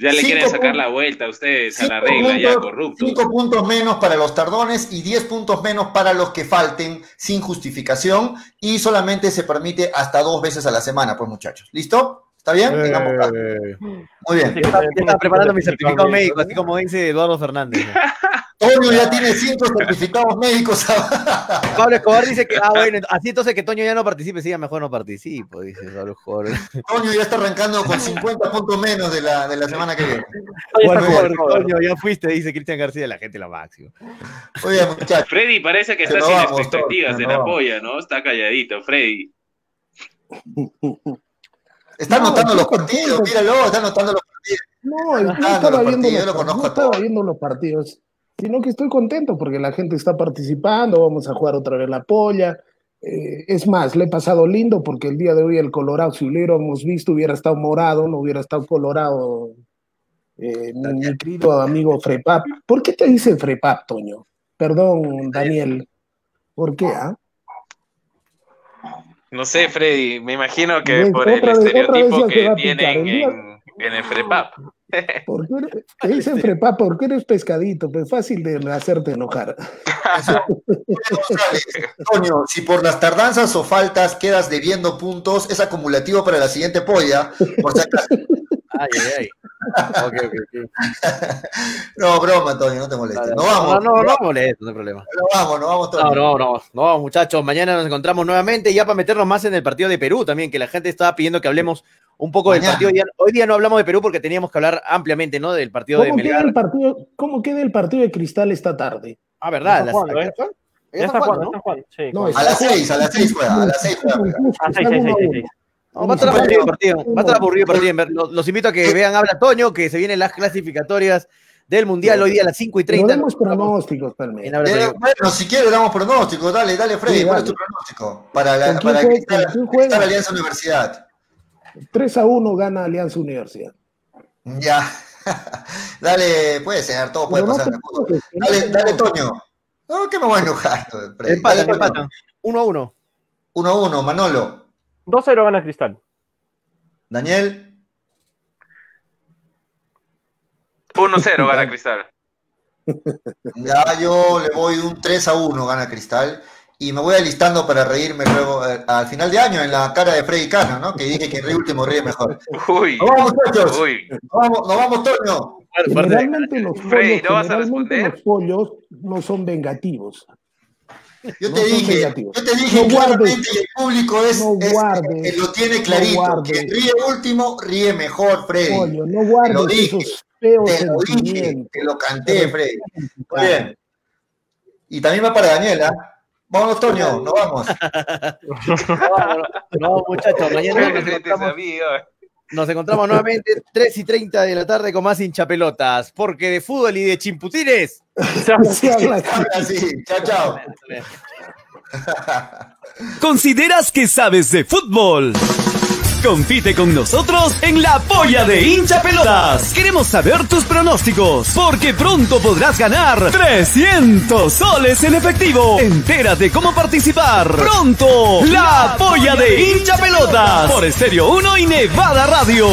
Ya le quieren sacar la vuelta a ustedes a la regla, ya corrupto. Cinco puntos menos para los tardones y diez puntos menos para los que falten sin justificación y solamente se permite hasta dos veces a la semana, pues muchachos. ¿Listo? ¿Está bien? Eh, Muy bien. Está, preparando mi certificado médico, así como dice Eduardo Fernández. Toño ya tiene cinco certificados médicos. Pablo Escobar dice que, ah, bueno, así entonces que Toño ya no participe, sí, mejor no participo, dice Pablo Escobar. Toño ya está arrancando con 50 puntos menos de la, de la semana que viene. Toño, ya fuiste, dice Cristian García, la gente la máxima. Oye, muchachos. Freddy parece que está sin expectativas de la polla, ¿no? Está calladito, Freddy. Está anotando los partidos, míralo, está anotando los partidos. No, no estaba, viendo los, no estaba viendo los partidos sino que estoy contento porque la gente está participando, vamos a jugar otra vez la polla. Eh, es más, le he pasado lindo porque el día de hoy el Colorado, si lo hubiéramos visto, hubiera estado morado, no hubiera estado colorado eh, mi, querido amigo Frepap. ¿Por qué te dice Frepap, Toño? Perdón, Daniel. ¿Por qué? Ah? No sé, Freddy, me imagino que por el estereotipo que tienen en, en el Frepap. ¿Por qué te dicen frepa? ¿Por qué eres pescadito? Pues fácil de hacerte enojar. Toño, si por las tardanzas o faltas quedas debiendo puntos, es acumulativo para la siguiente polla. Por si acaso. Ay, ay, ay. Okay, okay, okay. No, broma, Antonio, no te molestes. No vamos. No, no, no molesto, no hay problema. No vamos, no vamos, Antonio. No, no, no, no, muchachos. Mañana nos encontramos nuevamente ya para meternos más en el partido de Perú también, que la gente estaba pidiendo que hablemos un poco mañana. del partido. Hoy día no hablamos de Perú porque teníamos que hablar ampliamente, ¿no? Del partido de Queda el partido, ¿Cómo queda el partido de Cristal esta tarde? Ah, ¿verdad? ¿Está jugando, ¿eh? ¿Ya está jugando. Sí, a las 6, a las 6 juega. A las 6 juega. A las 6, 6, 6. Va a estar aburrido el partido. Va a estar aburrido el partido. Los, los, invito a que vean Habla Toño, que se vienen las clasificatorias del Mundial hoy día a las 5 y 30. No damos pronósticos también. Bueno, si quieres damos pronósticos. Dale, dale, Freddy, sí, dale. ¿cuál es tu pronóstico? Para, la, para que está, Alianza Universidad. 3 a 1 gana Alianza Universidad. Ya. dale, puede ser, todo puede Pero pasar. No te... dale, dale, Toño. No, que me voy a enojar. Freddy. Empate, empate. 1 a 1. 1 a 1, Manolo. 2-0 gana Cristal. Daniel. 1-0 gana Cristal. Ya yo le voy un 3 a 1 gana Cristal. Y me voy alistando para reírme luego eh, al final de año en la cara de Freddy Cano, ¿no? Que dije que el último ríe mejor. Uy, nos vamos, muchachos. Uy. Nos vamos, nos vamos, Toño. Generalmente, los pollos, ¿no generalmente los pollos no son vengativos. Yo te dije, yo te dije no claramente y el público es, no es lo tiene clarito. que ríe último, ríe mejor, Freddy. Pollo, no guardes te lo dije, esos feos te lo dije, te lo canté, Freddy. Muy bien. Y también va para Daniela. Vamos, Toño, nos vamos. no, muchachos, mañana nos encontramos, nos encontramos nuevamente 3 y 30 de la tarde con más hinchapelotas, porque de fútbol y de chimputines. Chao, chao. ¿Consideras que sabes de fútbol? Compite con nosotros en la polla de hincha pelotas. Queremos saber tus pronósticos, porque pronto podrás ganar 300 soles en efectivo. Entérate cómo participar. Pronto, la polla de hincha pelotas por Estéreo 1 y Nevada Radio.